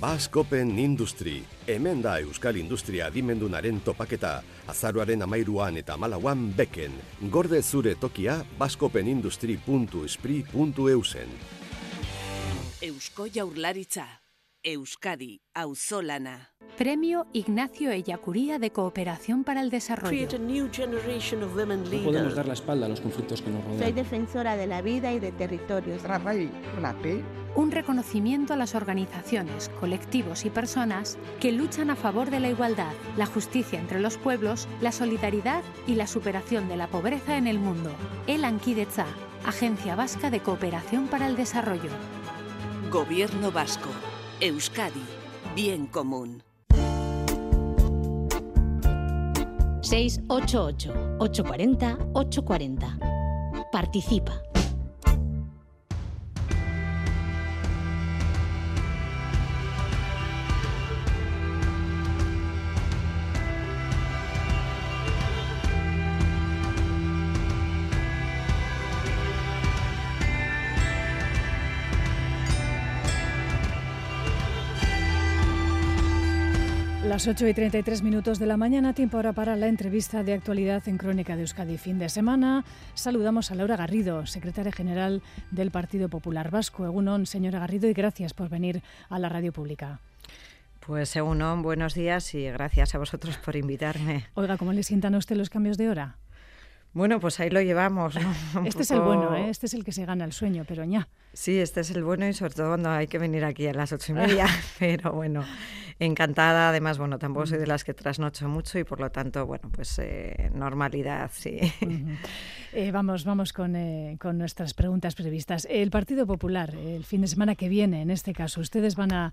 S38: Baskopen Industry, hemen da Euskal Industria adimendunaren topaketa, azaroaren amairuan eta malauan beken, gorde zure tokia baskopenindustri.espri.eusen.
S26: Eusko Jaurlaritza, Euskadi, Auzolana.
S39: Premio Ignacio Ellacuría de Cooperación para el Desarrollo.
S40: No podemos dar la espalda a los conflictos que nos rodean.
S41: Soy defensora de la vida y de territorios.
S39: Un reconocimiento a las organizaciones, colectivos y personas que luchan a favor de la igualdad, la justicia entre los pueblos, la solidaridad y la superación de la pobreza en el mundo. El Anquidetza, Agencia Vasca de Cooperación para el Desarrollo.
S26: Gobierno Vasco. Euskadi. Bien común.
S39: 688-840-840. Participa.
S1: Las las 8 y 33 minutos de la mañana, tiempo ahora para la entrevista de actualidad en Crónica de Euskadi fin de semana. Saludamos a Laura Garrido, secretaria general del Partido Popular Vasco. Egunon, señora Garrido, y gracias por venir a la radio pública.
S42: Pues Egunon, buenos días y gracias a vosotros por invitarme.
S1: Oiga, ¿cómo le sientan a usted los cambios de hora?
S42: Bueno, pues ahí lo llevamos.
S1: este es el bueno, ¿eh? este es el que se gana el sueño, pero ya.
S42: Sí, este es el bueno y sobre todo cuando hay que venir aquí a las ocho y media. pero bueno, encantada. Además, bueno, tampoco soy de las que trasnocho mucho y por lo tanto, bueno, pues eh, normalidad, sí.
S1: Eh, vamos, vamos con, eh, con, nuestras preguntas previstas. El Partido Popular, el fin de semana que viene, en este caso, ustedes van a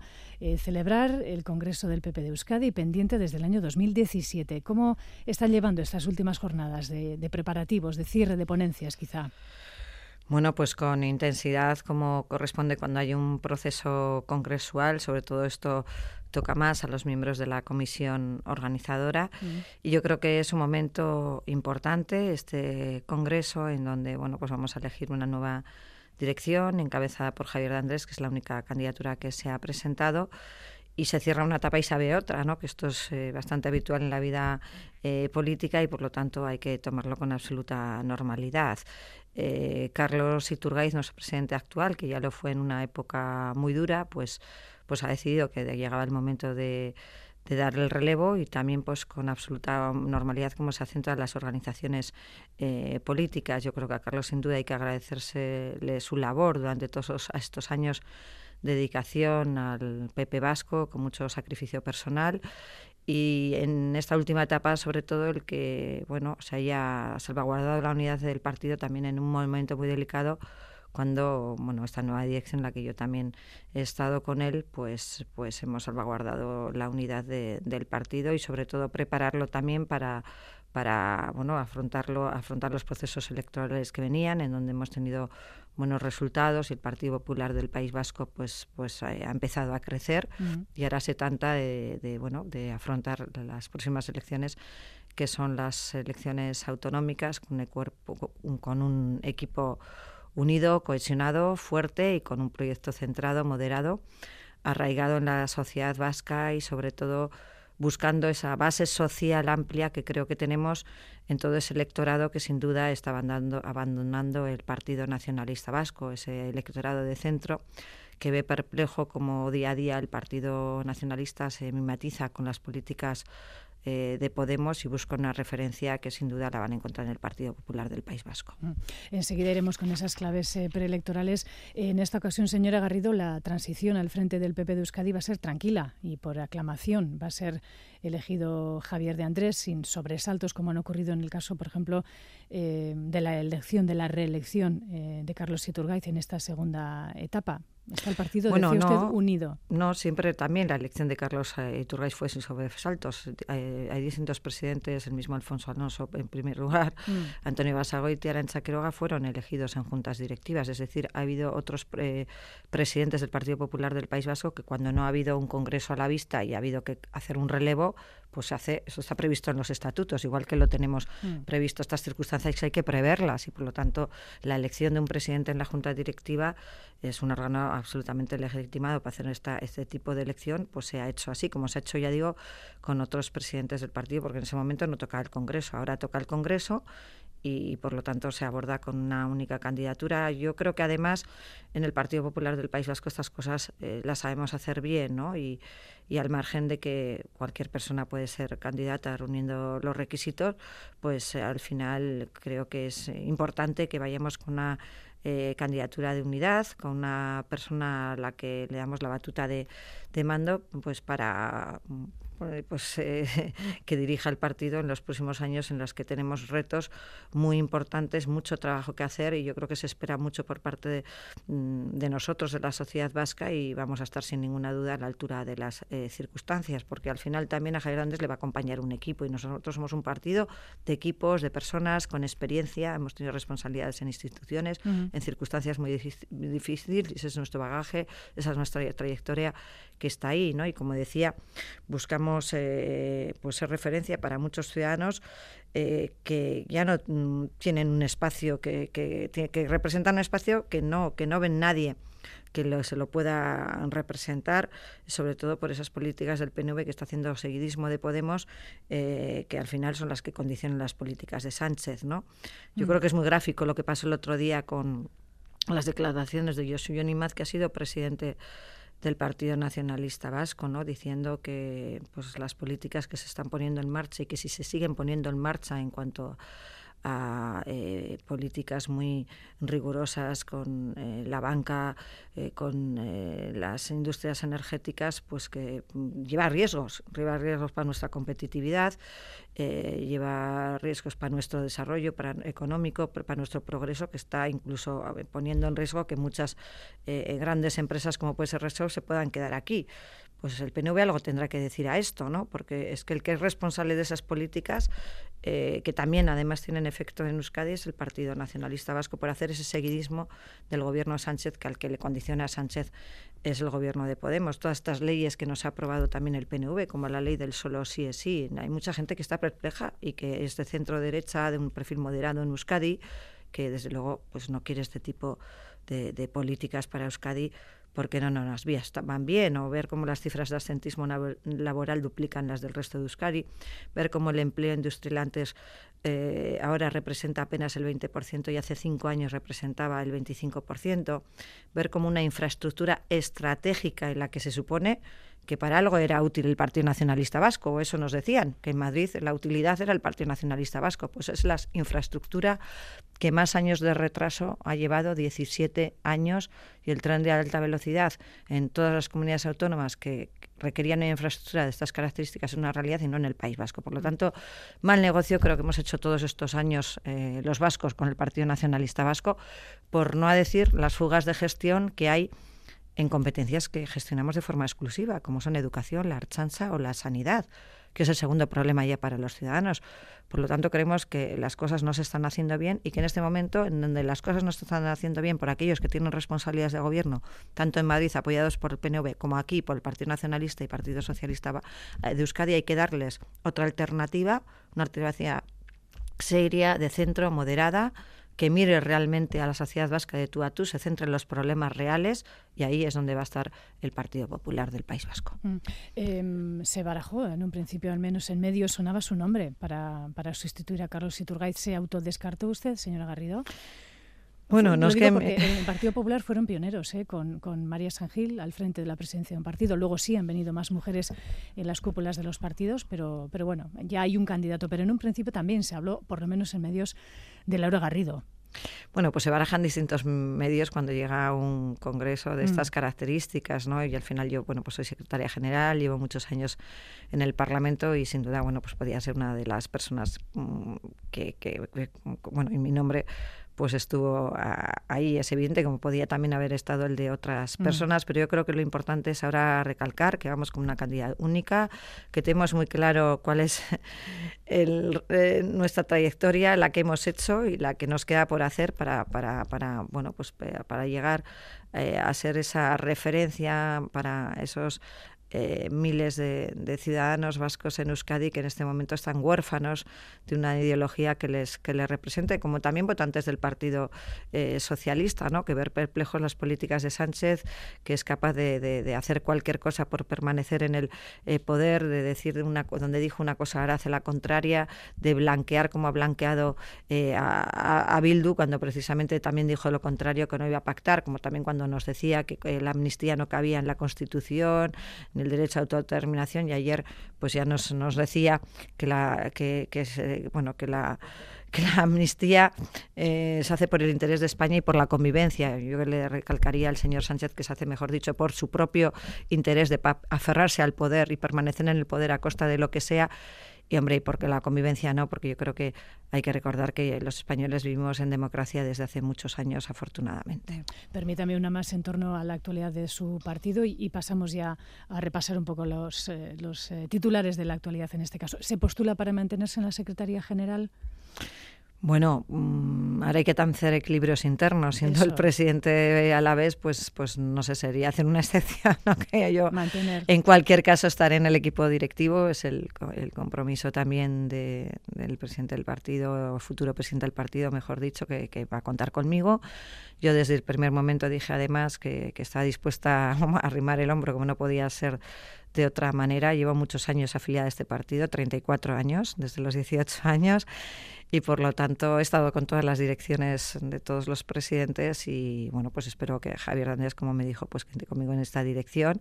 S1: celebrar el Congreso del PP de Euskadi pendiente desde el año 2017. ¿Cómo están llevando estas últimas jornadas de, de preparativos, de cierre de ponencias, quizá?
S42: Bueno, pues con intensidad, como corresponde cuando hay un proceso congresual, sobre todo esto toca más a los miembros de la comisión organizadora mm. y yo creo que es un momento importante este congreso en donde bueno pues vamos a elegir una nueva dirección encabezada por Javier de Andrés que es la única candidatura que se ha presentado y se cierra una etapa y se abre otra, ¿no? que esto es eh, bastante habitual en la vida eh, política y por lo tanto hay que tomarlo con absoluta normalidad. Eh, Carlos Iturgaiz, nuestro presidente actual, que ya lo fue en una época muy dura, pues pues ha decidido que llegaba el momento de, de darle el relevo y también pues con absoluta normalidad como se hacen todas las organizaciones eh, políticas. Yo creo que a Carlos sin duda hay que agradecerle su labor durante todos estos años dedicación al PP vasco con mucho sacrificio personal. Y en esta última etapa sobre todo el que bueno se haya salvaguardado la unidad del partido también en un momento muy delicado cuando bueno esta nueva dirección en la que yo también he estado con él pues pues hemos salvaguardado la unidad del partido y sobre todo prepararlo también para para bueno afrontarlo afrontar los procesos electorales que venían en donde hemos tenido buenos resultados y el Partido Popular del País Vasco pues pues ha empezado a crecer y ahora se trata de, de, bueno de afrontar las próximas elecciones que son las elecciones autonómicas con el cuerpo con un equipo unido, cohesionado, fuerte y con un proyecto centrado, moderado, arraigado en la sociedad vasca y sobre todo buscando esa base social amplia que creo que tenemos en todo ese electorado que sin duda está abandonando, abandonando el Partido Nacionalista Vasco, ese electorado de centro que ve perplejo como día a día el Partido Nacionalista se mimetiza con las políticas eh, de Podemos y busco una referencia que sin duda la van a encontrar en el Partido Popular del País Vasco. Mm.
S1: Enseguida iremos con esas claves eh, preelectorales. En esta ocasión, señora Garrido, la transición al frente del PP de Euskadi va a ser tranquila y por aclamación. Va a ser elegido Javier de Andrés sin sobresaltos, como han ocurrido en el caso, por ejemplo, eh, de la elección, de la reelección de Carlos Iturgaiz en esta segunda etapa. Está el partido, bueno, decía usted, unido.
S42: No, siempre también la elección de Carlos Iturgaiz fue sin sobresaltos. Hay distintos presidentes, el mismo Alfonso Alonso en primer lugar, mm. Antonio Basagoiti y Arancha Quiroga fueron elegidos en juntas directivas. Es decir, ha habido otros eh, presidentes del Partido Popular del País Vasco que cuando no ha habido un congreso a la vista y ha habido que hacer un relevo, pues hace, eso está previsto en los estatutos, igual que lo tenemos mm. previsto estas circunstancias hay que preverlas y por lo tanto la elección de un presidente en la junta directiva es un órgano absolutamente legitimado para hacer esta, este tipo de elección, pues se ha hecho así, como se ha hecho, ya digo, con otros presidentes del partido, porque en ese momento no toca el Congreso, ahora toca el Congreso y por lo tanto se aborda con una única candidatura. Yo creo que además en el Partido Popular del País Vasco estas cosas eh, las sabemos hacer bien, ¿no? Y, y al margen de que cualquier persona puede ser candidata reuniendo los requisitos, pues eh, al final creo que es importante que vayamos con una eh, candidatura de unidad, con una persona a la que le damos la batuta de, de mando, pues para pues eh, que dirija el partido en los próximos años en los que tenemos retos muy importantes, mucho trabajo que hacer y yo creo que se espera mucho por parte de, mm, nosotros, de la sociedad vasca y vamos a estar sin ninguna duda a la altura de las eh, circunstancias, porque al final también a Javier Andrés le va a acompañar un equipo y nosotros somos un partido de equipos, de personas con experiencia, hemos tenido responsabilidades en instituciones, en circunstancias muy difíciles, ese es nuestro bagaje, esa es nuestra trayectoria que está ahí, ¿no? Y como decía, buscamos eh, pues ser referencia para muchos ciudadanos eh, que ya no mm, tienen un espacio que, que, que representan un espacio que no que no ven nadie que se lo pueda representar, sobre todo por esas políticas del PNV que está haciendo seguidismo de Podemos, eh, que al final son las que condicionan las políticas de Sánchez. ¿no? Yo mm. creo que es muy gráfico lo que pasó el otro día con las declaraciones de Josu Yonimaz, que ha sido presidente del Partido Nacionalista Vasco, ¿no? diciendo que pues las políticas que se están poniendo en marcha y que si se siguen poniendo en marcha en cuanto a eh, políticas muy rigurosas con eh, la banca, eh, con las industrias energéticas, pues que lleva riesgos, lleva riesgos para nuestra competitividad, lleva riesgos para nuestro desarrollo para, económico, para nuestro progreso, que está incluso poniendo en riesgo que muchas grandes empresas como puede ser Repsol se puedan quedar aquí pues el PNV algo tendrá que decir a esto, ¿no? Porque es que el que es responsable de esas políticas, eh, que también además tienen efecto en Euskadi, es el Partido Nacionalista Vasco por hacer ese seguidismo del gobierno Sánchez, que al que le condiciona a Sánchez es el gobierno de Podemos. Todas estas leyes que nos ha aprobado también el PNV, como la ley del solo sí es sí, hay mucha gente que está perpleja y que es de centro derecha, de un perfil moderado en Euskadi, que desde luego pues no quiere este tipo de, de políticas para Euskadi porque no, no, las vías van bien, o ver cómo las cifras de absentismo laboral duplican las del resto de Euskadi, ver cómo el empleo industrial antes eh, ahora representa apenas el 20% y hace cinco años representaba el 25%, ver cómo una infraestructura estratégica en la que se supone que para algo era útil el Partido Nacionalista Vasco, o eso nos decían, que en Madrid la utilidad era el Partido Nacionalista Vasco, pues es la infraestructura que más años de retraso ha llevado, 17 años, y el tren de alta velocidad en todas las comunidades autónomas que requerían una infraestructura de estas características es una realidad y no en el País Vasco. Por lo tanto, mal negocio creo que hemos hecho todos estos años eh, los vascos con el Partido Nacionalista Vasco, por no decir las fugas de gestión que hay en competencias que gestionamos de forma exclusiva, como son educación, la archanza o la sanidad, que es el segundo problema ya para los ciudadanos. Por lo tanto, creemos que las cosas no se están haciendo bien y que en este momento, en donde las cosas no se están haciendo bien por aquellos que tienen responsabilidades de gobierno, tanto en Madrid apoyados por el PNV como aquí por el Partido Nacionalista y Partido Socialista de Euskadi, hay que darles otra alternativa, una alternativa seria, de centro, moderada, que mire realmente a la sociedad vasca de tú a tú, se centre en los problemas reales y ahí es donde va a estar el Partido Popular del País Vasco. Mm.
S1: Em, se barajó, en un principio al menos en medio sonaba su nombre para, para sustituir a Carlos Iturgaiz. ¿Se autodescartó usted, señora Garrido?
S42: Bueno, no es que...
S1: Porque en el Partido Popular fueron pioneros, ¿eh? con, con María Sangil al frente de la presidencia de un partido. Luego sí han venido más mujeres en las cúpulas de los partidos, pero, pero bueno, ya hay un candidato. Pero en un principio también se habló, por lo menos en medios, de Laura Garrido.
S42: Bueno, pues se barajan distintos medios cuando llega un congreso de estas mm. características, ¿no? Y al final yo, bueno, pues soy secretaria general, llevo muchos años en el Parlamento y sin duda, bueno, pues podía ser una de las personas mm, que, que bueno, en mi nombre pues estuvo ahí. Es evidente como podía también haber estado el de otras mm. personas, pero yo creo que lo importante es ahora recalcar que vamos con una cantidad única, que tenemos muy claro cuál es eh, nuestra trayectoria, la que hemos hecho y la que nos queda por hacer para, para, para bueno, pues para llegar eh, a ser esa referencia para esos eh, miles de, ciudadanos vascos en Euskadi que en este momento están huérfanos de una ideología que les, que les represente, como también votantes del Partido eh, Socialista, ¿no? que ver perplejos las políticas de Sánchez, que es capaz de, hacer cualquier cosa por permanecer en el eh, poder, de decir una, donde dijo una cosa ahora hace la contraria, de blanquear como ha blanqueado a, a, Bildu, cuando precisamente también dijo lo contrario, que no iba a pactar, como también cuando nos decía que la amnistía no cabía en la Constitución, el derecho a autodeterminación y ayer pues ya nos, nos decía que la que, que bueno que la que la amnistía eh, se hace por el interés de España y por la convivencia. Yo le recalcaría al señor Sánchez que se hace, mejor dicho, por su propio interés de aferrarse al poder y permanecer en el poder a costa de lo que sea y hombre, y porque la convivencia no, porque yo creo que hay que recordar que los españoles vivimos en democracia desde hace muchos años, afortunadamente.
S1: Permítame una más en torno a la actualidad de su partido y, pasamos ya a repasar un poco los, eh, los eh, titulares de la actualidad en este caso. ¿Se postula para mantenerse en la Secretaría General?
S42: Bueno, mm, ahora hay que hacer equilibrios internos. Siendo el presidente a la vez, pues, pues no sé, sería hacer una excepción. ¿no? Que yo, en cualquier caso, estaré en el equipo directivo. Es el, el compromiso también de, del presidente del partido, o futuro presidente del partido, mejor dicho, que, que, va a contar conmigo. Yo desde el primer momento dije además que, que estaba dispuesta a arrimar el hombro, como no podía ser de otra manera. Llevo muchos años afiliada a este partido, 34 años, desde los 18 años, y por lo tanto he estado con todas las direcciones de todos los presidentes y bueno, pues espero que Javier Andrés, como me dijo, pues que conmigo en esta dirección.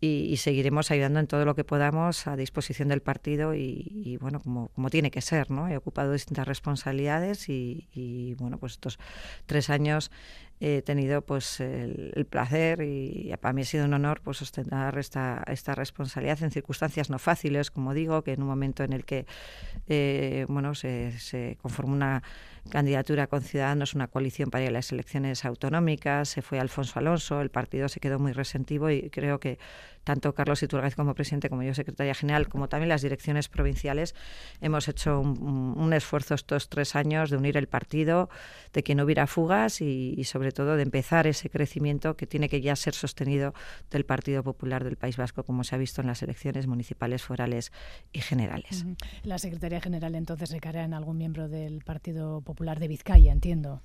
S42: Y, seguiremos ayudando en todo lo que podamos a disposición del partido y, bueno, como, como, tiene que ser, ¿no? He ocupado distintas responsabilidades y, y, bueno, pues estos tres años he tenido pues el, placer y para mí ha sido un honor pues ostentar esta, esta responsabilidad en circunstancias no fáciles, como digo, que en un momento en el que eh, bueno se, se conformó una candidatura con Ciudadanos, una coalición para las elecciones autonómicas, se fue Alfonso Alonso, el partido se quedó muy resentivo y creo que tanto Carlos Iturgaiz como presidente, como yo secretaria general, como también las direcciones provinciales, hemos hecho un, esfuerzo estos tres años de unir el partido, de que no hubiera fugas y, sobre todo de empezar ese crecimiento que tiene que ya ser sostenido del Partido Popular del País Vasco, como se ha visto en las elecciones municipales, forales y generales.
S1: La secretaria general entonces recaerá en algún miembro del Partido Popular de Vizcaya, entiendo.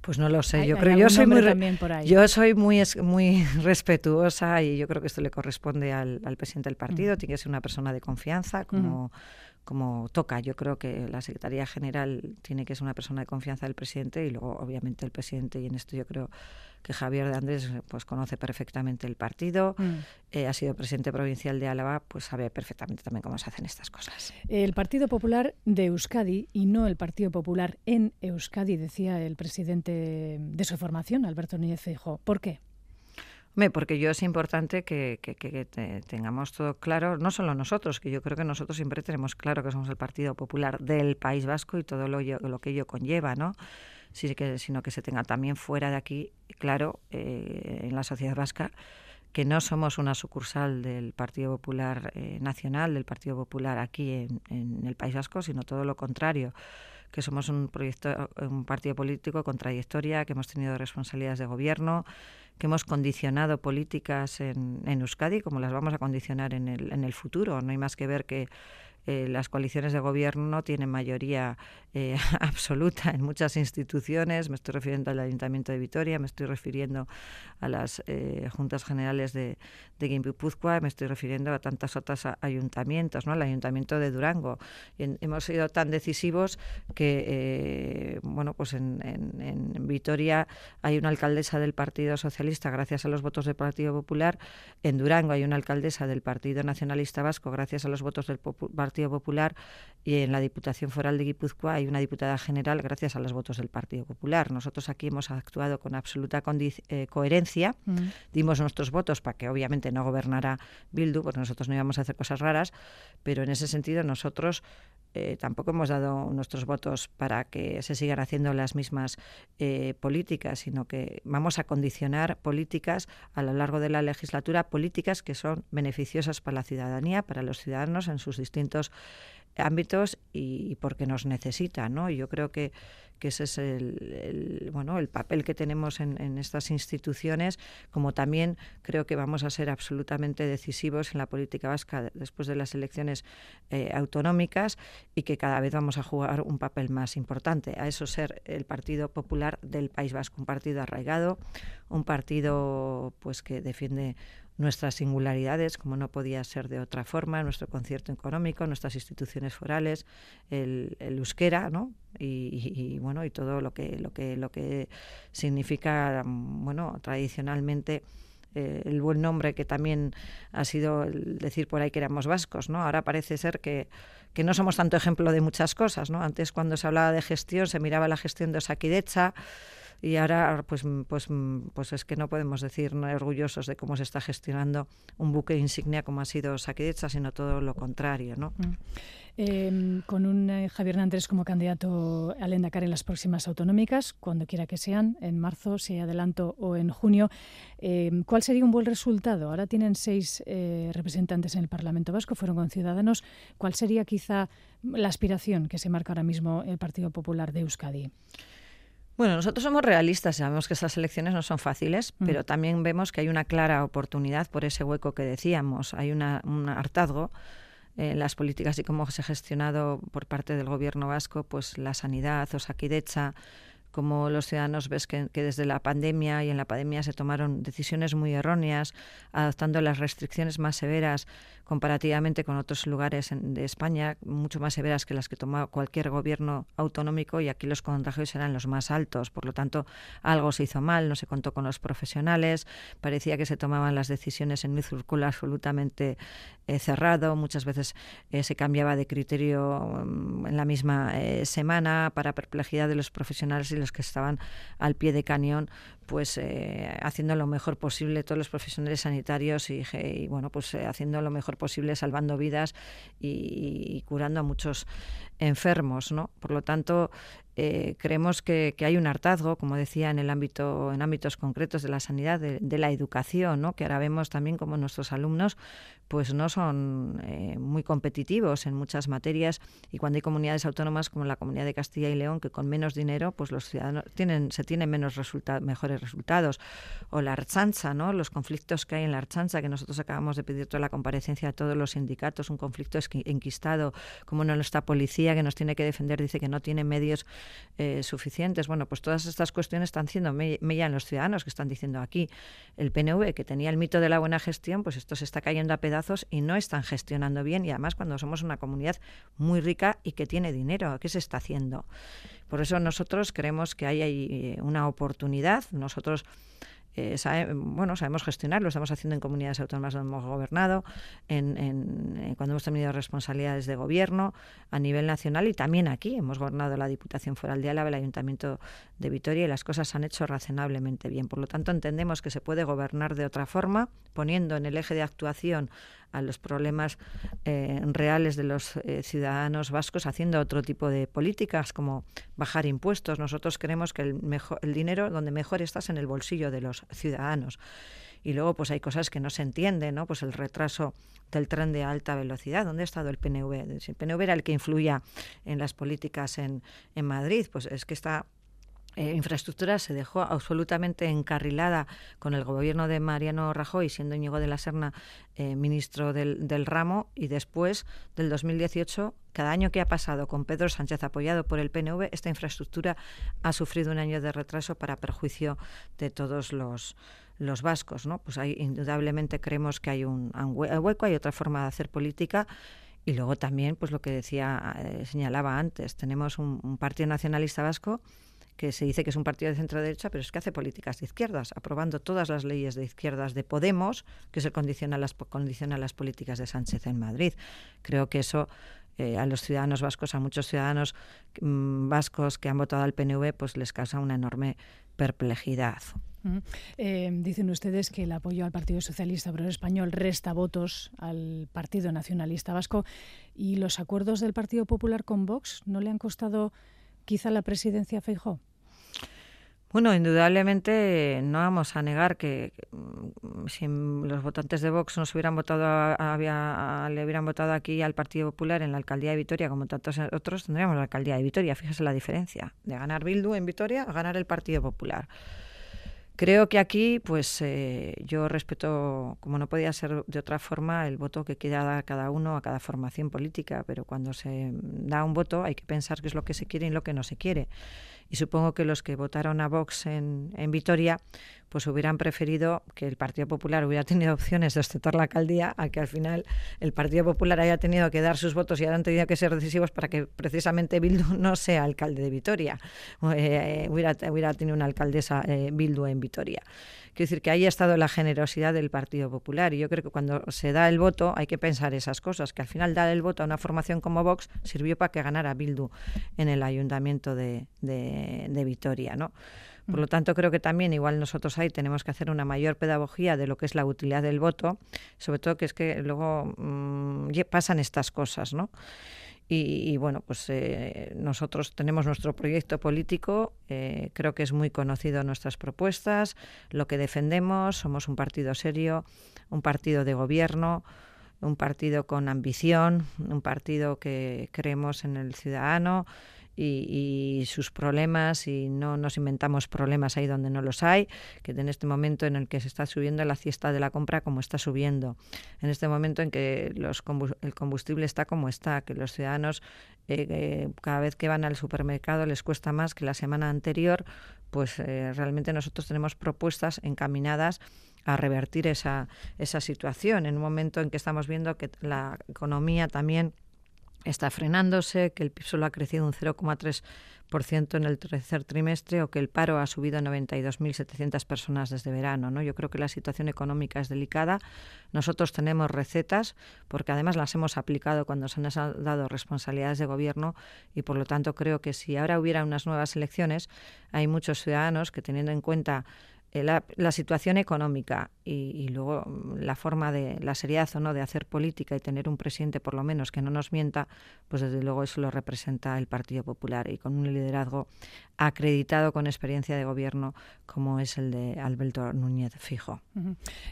S42: Pues no lo sé. yo creo yo soy muy yo soy muy muy respetuosa y yo creo que esto le corresponde responde al, al presidente del partido, tiene que ser una persona de confianza, como, como toca. Yo creo que la Secretaría General tiene que ser una persona de confianza del presidente y luego, obviamente, el presidente, y en esto yo creo que Javier de Andrés pues conoce perfectamente el partido, mm. eh, ha sido presidente provincial de Álava, pues sabe perfectamente también cómo se hacen estas cosas.
S1: El Partido Popular de Euskadi y no el Partido Popular en Euskadi, decía el presidente de su formación, Alberto Núñez Feijóo. ¿Por qué?
S42: Porque yo es importante que, tengamos todo claro, no solo nosotros, que yo creo que nosotros siempre tenemos claro que somos el Partido Popular del País Vasco y todo lo, que ello conlleva, ¿no? que, sino que se tenga también fuera de aquí, claro, eh, en la sociedad vasca, que no somos una sucursal del Partido Popular eh, Nacional, del Partido Popular aquí en, en el País Vasco, sino todo lo contrario que somos un proyecto, un partido político con trayectoria, que hemos tenido responsabilidades de gobierno, que hemos condicionado políticas en, en Euskadi, como las vamos a condicionar en el, en el futuro. No hay más que ver que eh, las coaliciones de gobierno tienen mayoría eh, absoluta en muchas instituciones. Me estoy refiriendo al Ayuntamiento de Vitoria, me estoy refiriendo a las eh, juntas generales de, de Guipúzcoa, me estoy refiriendo a tantos otros ayuntamientos, ¿no? El Ayuntamiento de Durango. hemos sido tan decisivos que, bueno, pues en, en, Vitoria hay una alcaldesa del Partido Socialista gracias a los votos del Partido Popular. En Durango hay una alcaldesa del Partido Nacionalista Vasco gracias a los votos del Partido Partido Popular y en la Diputación Foral de Guipúzcoa hay una diputada general gracias a los votos del Partido Popular. Nosotros aquí hemos actuado con absoluta eh, coherencia, mm. dimos nuestros votos para que obviamente no gobernara Bildu, porque nosotros no íbamos a hacer cosas raras, pero en ese sentido nosotros eh, tampoco hemos dado nuestros votos para que se sigan haciendo las mismas eh, políticas, sino que vamos a condicionar políticas a lo largo de la legislatura, políticas que son beneficiosas para la ciudadanía, para los ciudadanos en sus distintos ámbitos y, porque nos necesita, ¿no? Yo creo que, que ese es el, bueno el papel que tenemos en, estas instituciones, como también creo que vamos a ser absolutamente decisivos en la política vasca después de las elecciones eh, autonómicas y que cada vez vamos a jugar un papel más importante. A eso ser el Partido Popular del País Vasco, un partido arraigado, un partido pues que defiende nuestras singularidades, como no podía ser de otra forma, nuestro concierto económico, nuestras instituciones forales, el, euskera, ¿no? Y, bueno, y todo lo que lo que lo que significa, bueno, tradicionalmente eh, el buen nombre que también ha sido decir por ahí que éramos vascos, ¿no? Ahora parece ser que, que no somos tanto ejemplo de muchas cosas, ¿no? Antes cuando se hablaba de gestión se miraba la gestión de Osakidecha, y ahora pues, pues, pues es que no podemos decir no orgullosos de cómo se está gestionando un buque insignia como ha sido Saquidecha, sino todo lo contrario. ¿no? Mm.
S1: Em, con un eh, Javier Hernández como candidato al Endacar en las próximas autonómicas, cuando quiera que sean, en marzo, si hay adelanto, o en junio. Em, ¿Cuál sería un buen resultado? Ahora tienen seis eh, representantes en el Parlamento Vasco, fueron con Ciudadanos. ¿Cuál sería quizá la aspiración que se marca ahora mismo el Partido Popular de Euskadi?
S42: Bueno, nosotros somos realistas, sabemos que estas elecciones no son fáciles, mm. pero también vemos que hay una clara oportunidad por ese hueco que decíamos. Hay una, un hartazgo en las políticas y cómo se ha gestionado por parte del gobierno vasco pues la sanidad, o Osakidecha, como los ciudadanos ves que, desde la pandemia y en la pandemia se tomaron decisiones muy erróneas, adoptando las restricciones más severas comparativamente con otros lugares de España, mucho más severas que las que toma cualquier gobierno autonómico y aquí los contagios eran los más altos. Por lo tanto, algo se hizo mal, no se contó con los profesionales, parecía que se tomaban las decisiones en un círculo absolutamente eh, cerrado, muchas veces eh, se cambiaba de criterio mm, en la misma eh, semana para perplejidad de los profesionales y los que estaban al pie de cañón pues eh, haciendo lo mejor posible todos los profesionales sanitarios y, bueno pues eh, haciendo lo mejor posible salvando vidas y, curando a muchos enfermos no por lo tanto eh, creemos que, hay un hartazgo, como decía, en el ámbito, en ámbitos concretos de la sanidad, de, la educación, ¿no? que ahora vemos también como nuestros alumnos pues no son eh, muy competitivos en muchas materias y cuando hay comunidades autónomas como la comunidad de Castilla y León que con menos dinero pues los ciudadanos tienen se tienen menos mejores resultados. O la archanza no los conflictos que hay en la archanza que nosotros acabamos de pedir toda la comparecencia de todos los sindicatos un conflicto enquistado como no está policía que nos tiene que defender dice que no tiene medios eh, suficientes. Bueno, pues todas estas cuestiones están siendo mella en los ciudadanos que están diciendo aquí. El PNV que tenía el mito de la buena gestión, pues esto se está cayendo a pedazos y no están gestionando bien y además cuando somos una comunidad muy rica y que tiene dinero, ¿qué se está haciendo? Por eso nosotros creemos que hay, hay una oportunidad. Nosotros eh, bueno, sabemos gestionar, lo estamos haciendo en comunidades autónomas donde hemos gobernado, en, en, cuando hemos tenido responsabilidades de gobierno a nivel nacional y también aquí. Hemos gobernado la Diputación Foral de Álava, el Ayuntamiento de Vitoria y las cosas se han hecho razonablemente bien. Por lo tanto, entendemos que se puede gobernar de otra forma, poniendo en el eje de actuación a los problemas eh, reales de los eh, ciudadanos vascos haciendo otro tipo de políticas como bajar impuestos. Nosotros creemos que el, mejor, el dinero donde mejor está es en el bolsillo de los ciudadanos. Y luego pues hay cosas que no se entienden, ¿no? Pues el retraso del tren de alta velocidad. ¿Dónde ha estado el PNV? El PNV era el que influía en las políticas en, en Madrid, pues es que está eh, infraestructura se dejó absolutamente encarrilada con el gobierno de Mariano Rajoy, siendo Íñigo de la Serna eh, ministro del, del, ramo, y después del 2018, cada año que ha pasado con Pedro Sánchez apoyado por el PNV, esta infraestructura ha sufrido un año de retraso para perjuicio de todos los los vascos, ¿no? Pues hay, indudablemente creemos que hay un, hueco, hay otra forma de hacer política y luego también, pues lo que decía, eh, señalaba antes, tenemos un Partido Nacionalista Vasco que se dice que es un partido de centro derecha, pero es que hace políticas de izquierdas, aprobando todas las leyes de izquierdas de Podemos, que se condiciona las, condiciona las políticas de Sánchez en Madrid. Creo que eso eh, a los ciudadanos vascos, a muchos ciudadanos mm, vascos que han votado al PNV, pues les causa una enorme perplejidad.
S1: Eh, dicen ustedes que el apoyo al Partido Socialista Obrero Español resta votos al Partido Nacionalista Vasco y los acuerdos del Partido Popular con Vox no le han costado quizá la presidencia Feijó?
S42: Bueno, indudablemente no vamos a negar que mm, si los votantes de Vox nos hubieran votado, había, le hubieran votado aquí al Partido Popular en la alcaldía de Vitoria, como tantos otros, tendríamos la alcaldía de Vitoria. Fíjese la diferencia de ganar Bildu en Vitoria a ganar el Partido Popular. Creo que aquí, pues eh, yo respeto, como no podía ser de otra forma, el voto que quiera dar cada uno a cada formación política, pero cuando se da un voto hay que pensar qué es lo que se quiere y lo que no se quiere. Y supongo que los que votaron a Vox en, en Vitoria pues hubieran preferido que el Partido Popular hubiera tenido opciones de ostentar la alcaldía a que al final el Partido Popular haya tenido que dar sus votos y hayan tenido que ser decisivos para que precisamente Bildu no sea alcalde de Vitoria, eh, hubiera, hubiera, tenido una alcaldesa eh, Bildu en Vitoria. Quiero decir que ahí ha estado la generosidad del Partido Popular y yo creo que cuando se da el voto hay que pensar esas cosas, que al final dar el voto a una formación como Vox sirvió para que ganara Bildu en el ayuntamiento de, de, Vitoria, ¿no? Por lo mm. tanto, creo que también, igual nosotros ahí tenemos que hacer una mayor pedagogía de lo que es la utilidad del voto, sobre todo que es que luego mm, pasan estas cosas, ¿no? Y, bueno, pues eh, nosotros tenemos nuestro proyecto político, eh, creo que es muy conocido nuestras propuestas, lo que defendemos, somos un partido serio, un partido de gobierno, un partido con ambición, un partido que creemos en el ciudadano y, sus problemas y no nos inventamos problemas ahí donde no los hay, que en este momento en el que se está subiendo la fiesta de la compra como está subiendo, en este momento en que los el combustible está como está, que los ciudadanos eh, eh, cada vez que van al supermercado les cuesta más que la semana anterior, pues eh, realmente nosotros tenemos propuestas encaminadas a revertir esa, esa situación. En un momento en que estamos viendo que la economía también está frenándose, que el PIB solo ha crecido un 0,3% en el tercer trimestre o que el paro ha subido a 92.700 personas desde verano. ¿no? Yo creo que la situación económica es delicada. Nosotros tenemos recetas porque además las hemos aplicado cuando se nos han dado responsabilidades de gobierno y por lo tanto creo que si ahora hubiera unas nuevas elecciones, hay muchos ciudadanos que teniendo en cuenta eh, la, situación económica y, luego mm, la forma de la seriedad o no de hacer política y tener un presidente por lo menos que no nos mienta, pues desde luego eso lo representa el Partido Popular. Y con un liderazgo acreditado con experiencia de gobierno como es el de Alberto Núñez Fijo.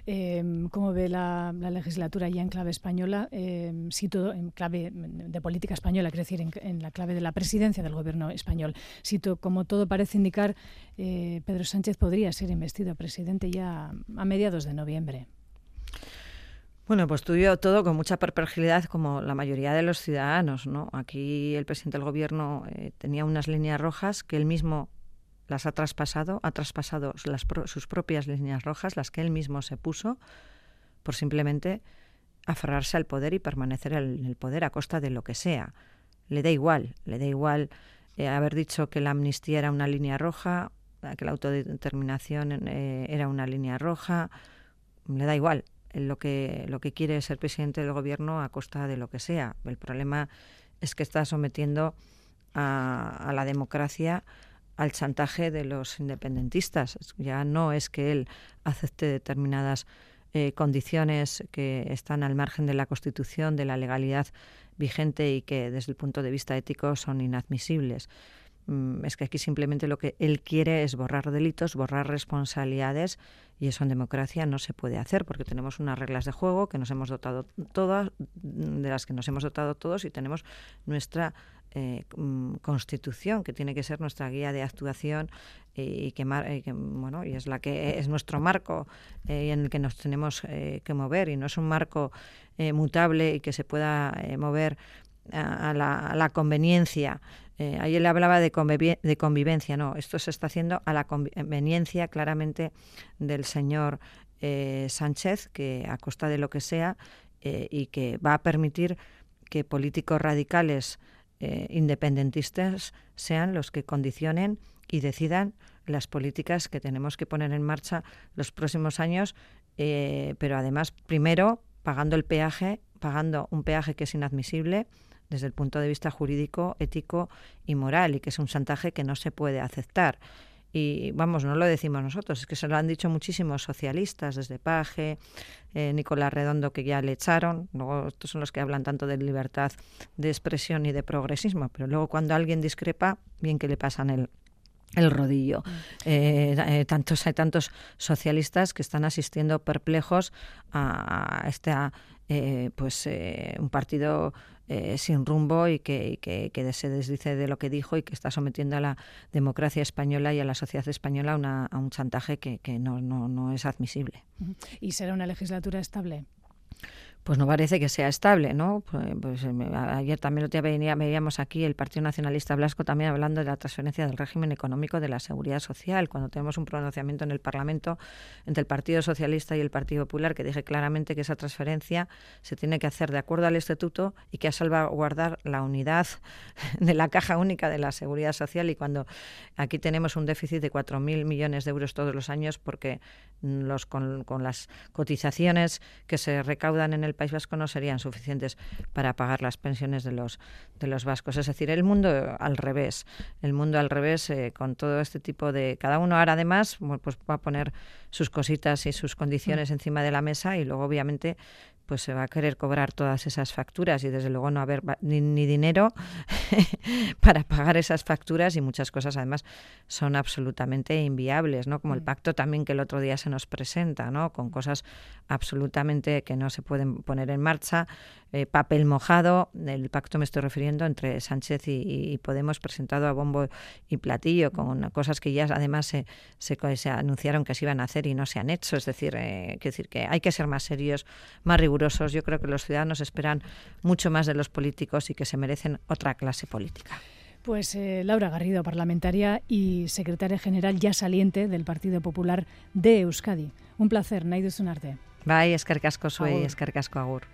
S1: Em, ¿Cómo ve la, legislatura ya en clave española? Eh, en clave de política española, es decir, en, la clave de la presidencia del gobierno español. Si como todo parece indicar, eh, Pedro Sánchez podría ser investigado presidente ya a mediados de noviembre.
S42: Bueno, pues tuvo todo con mucha perplejidad, como la mayoría de los ciudadanos. ¿no? Aquí el presidente del gobierno eh, tenía unas líneas rojas que él mismo las ha traspasado, ha traspasado sus propias líneas rojas, las que él mismo se puso, por simplemente aferrarse al poder y permanecer en el poder a costa de lo que sea. Le da igual, le da igual eh, haber dicho que la amnistía era una línea roja que la autodeterminación eh, era una línea roja, le da igual. Lo que, lo que quiere ser presidente del gobierno a costa de lo que sea. El problema es que está sometiendo a, la democracia al chantaje de los independentistas. Ya no es que él acepte determinadas eh, condiciones que están al margen de la Constitución, de la legalidad vigente y que desde el punto de vista ético son inadmisibles. Mm, es que aquí simplemente lo que él quiere es borrar delitos, borrar responsabilidades y eso en democracia no se puede hacer porque tenemos unas reglas de juego que nos hemos dotado todas, de las que nos hemos dotado todos y tenemos nuestra eh, mm, constitución que tiene que ser nuestra guía de actuación y que, bueno y es la que es nuestro marco eh, en el que nos tenemos eh, que mover y no es un marco mutable y que se pueda mover a la, conveniencia. Eh, ayer le hablaba de, de, convivencia, no, esto se está haciendo a la conveniencia claramente del señor eh, Sánchez, que a costa de lo que sea eh, y que va a permitir que políticos radicales independentistas sean los que condicionen y decidan las políticas que tenemos que poner en marcha los próximos años, pero además primero pagando el peaje, pagando un peaje que es inadmisible, desde el punto de vista jurídico, ético y moral, y que es un chantaje que no se puede aceptar. Y vamos, no lo decimos nosotros, es que se lo han dicho muchísimos socialistas, desde Paje, eh, Nicolás Redondo, que ya le echaron. Luego, estos son los que hablan tanto de libertad de expresión y de progresismo, pero luego cuando alguien discrepa, bien que le pasan el, el rodillo. Eh, eh, tantos, hay tantos socialistas que están asistiendo perplejos a, este pues un partido eh, sin rumbo y que, que, se desdice de lo que dijo y que está sometiendo a la democracia española y a la sociedad española a un chantaje que, que no, no es admisible.
S1: ¿Y será una legislatura estable?
S42: Pues no parece que sea estable, ¿no? Pues, pues eh, ayer también lo venía, veíamos aquí el Partido Nacionalista Blasco también hablando de la transferencia del régimen económico de la seguridad social, cuando tenemos un pronunciamiento en el Parlamento entre el Partido Socialista y el Partido Popular que dije claramente que esa transferencia se tiene que hacer de acuerdo al estatuto y que a salvaguardar la unidad de la caja única de la seguridad social y cuando aquí tenemos un déficit de 4.000 millones de euros todos los años porque los con, con las cotizaciones que se recaudan en el País Vasco no serían suficientes para pagar las pensiones de los, de los vascos. Es decir, el mundo al revés, el mundo al revés eh, con todo este tipo de... Cada uno ahora además pues va a poner sus cositas y sus condiciones mm. encima de la mesa y luego obviamente pues se va a querer cobrar todas esas facturas y desde luego no haber ni, ni dinero para pagar esas facturas y muchas cosas además son absolutamente inviables, ¿no? Como el mm. pacto también que el otro día se nos presenta, ¿no? Con cosas absolutamente que no se pueden poner en marcha, eh, papel mojado, el pacto me estoy refiriendo entre Sánchez y, Podemos presentado a bombo y platillo con cosas que ya además se, se, anunciaron que se iban a hacer y no se han hecho, es decir, eh, decir que hay que ser más serios, más rigurosos. Yo creo que los ciudadanos esperan mucho más de los políticos y que se merecen otra clase política.
S1: Pues eh, Laura Garrido, parlamentaria y secretaria general ya saliente del Partido Popular de Euskadi. Un placer, Naidu Sunarte.
S42: Bai, eskerrik asko zuei, eskerrik asko agur.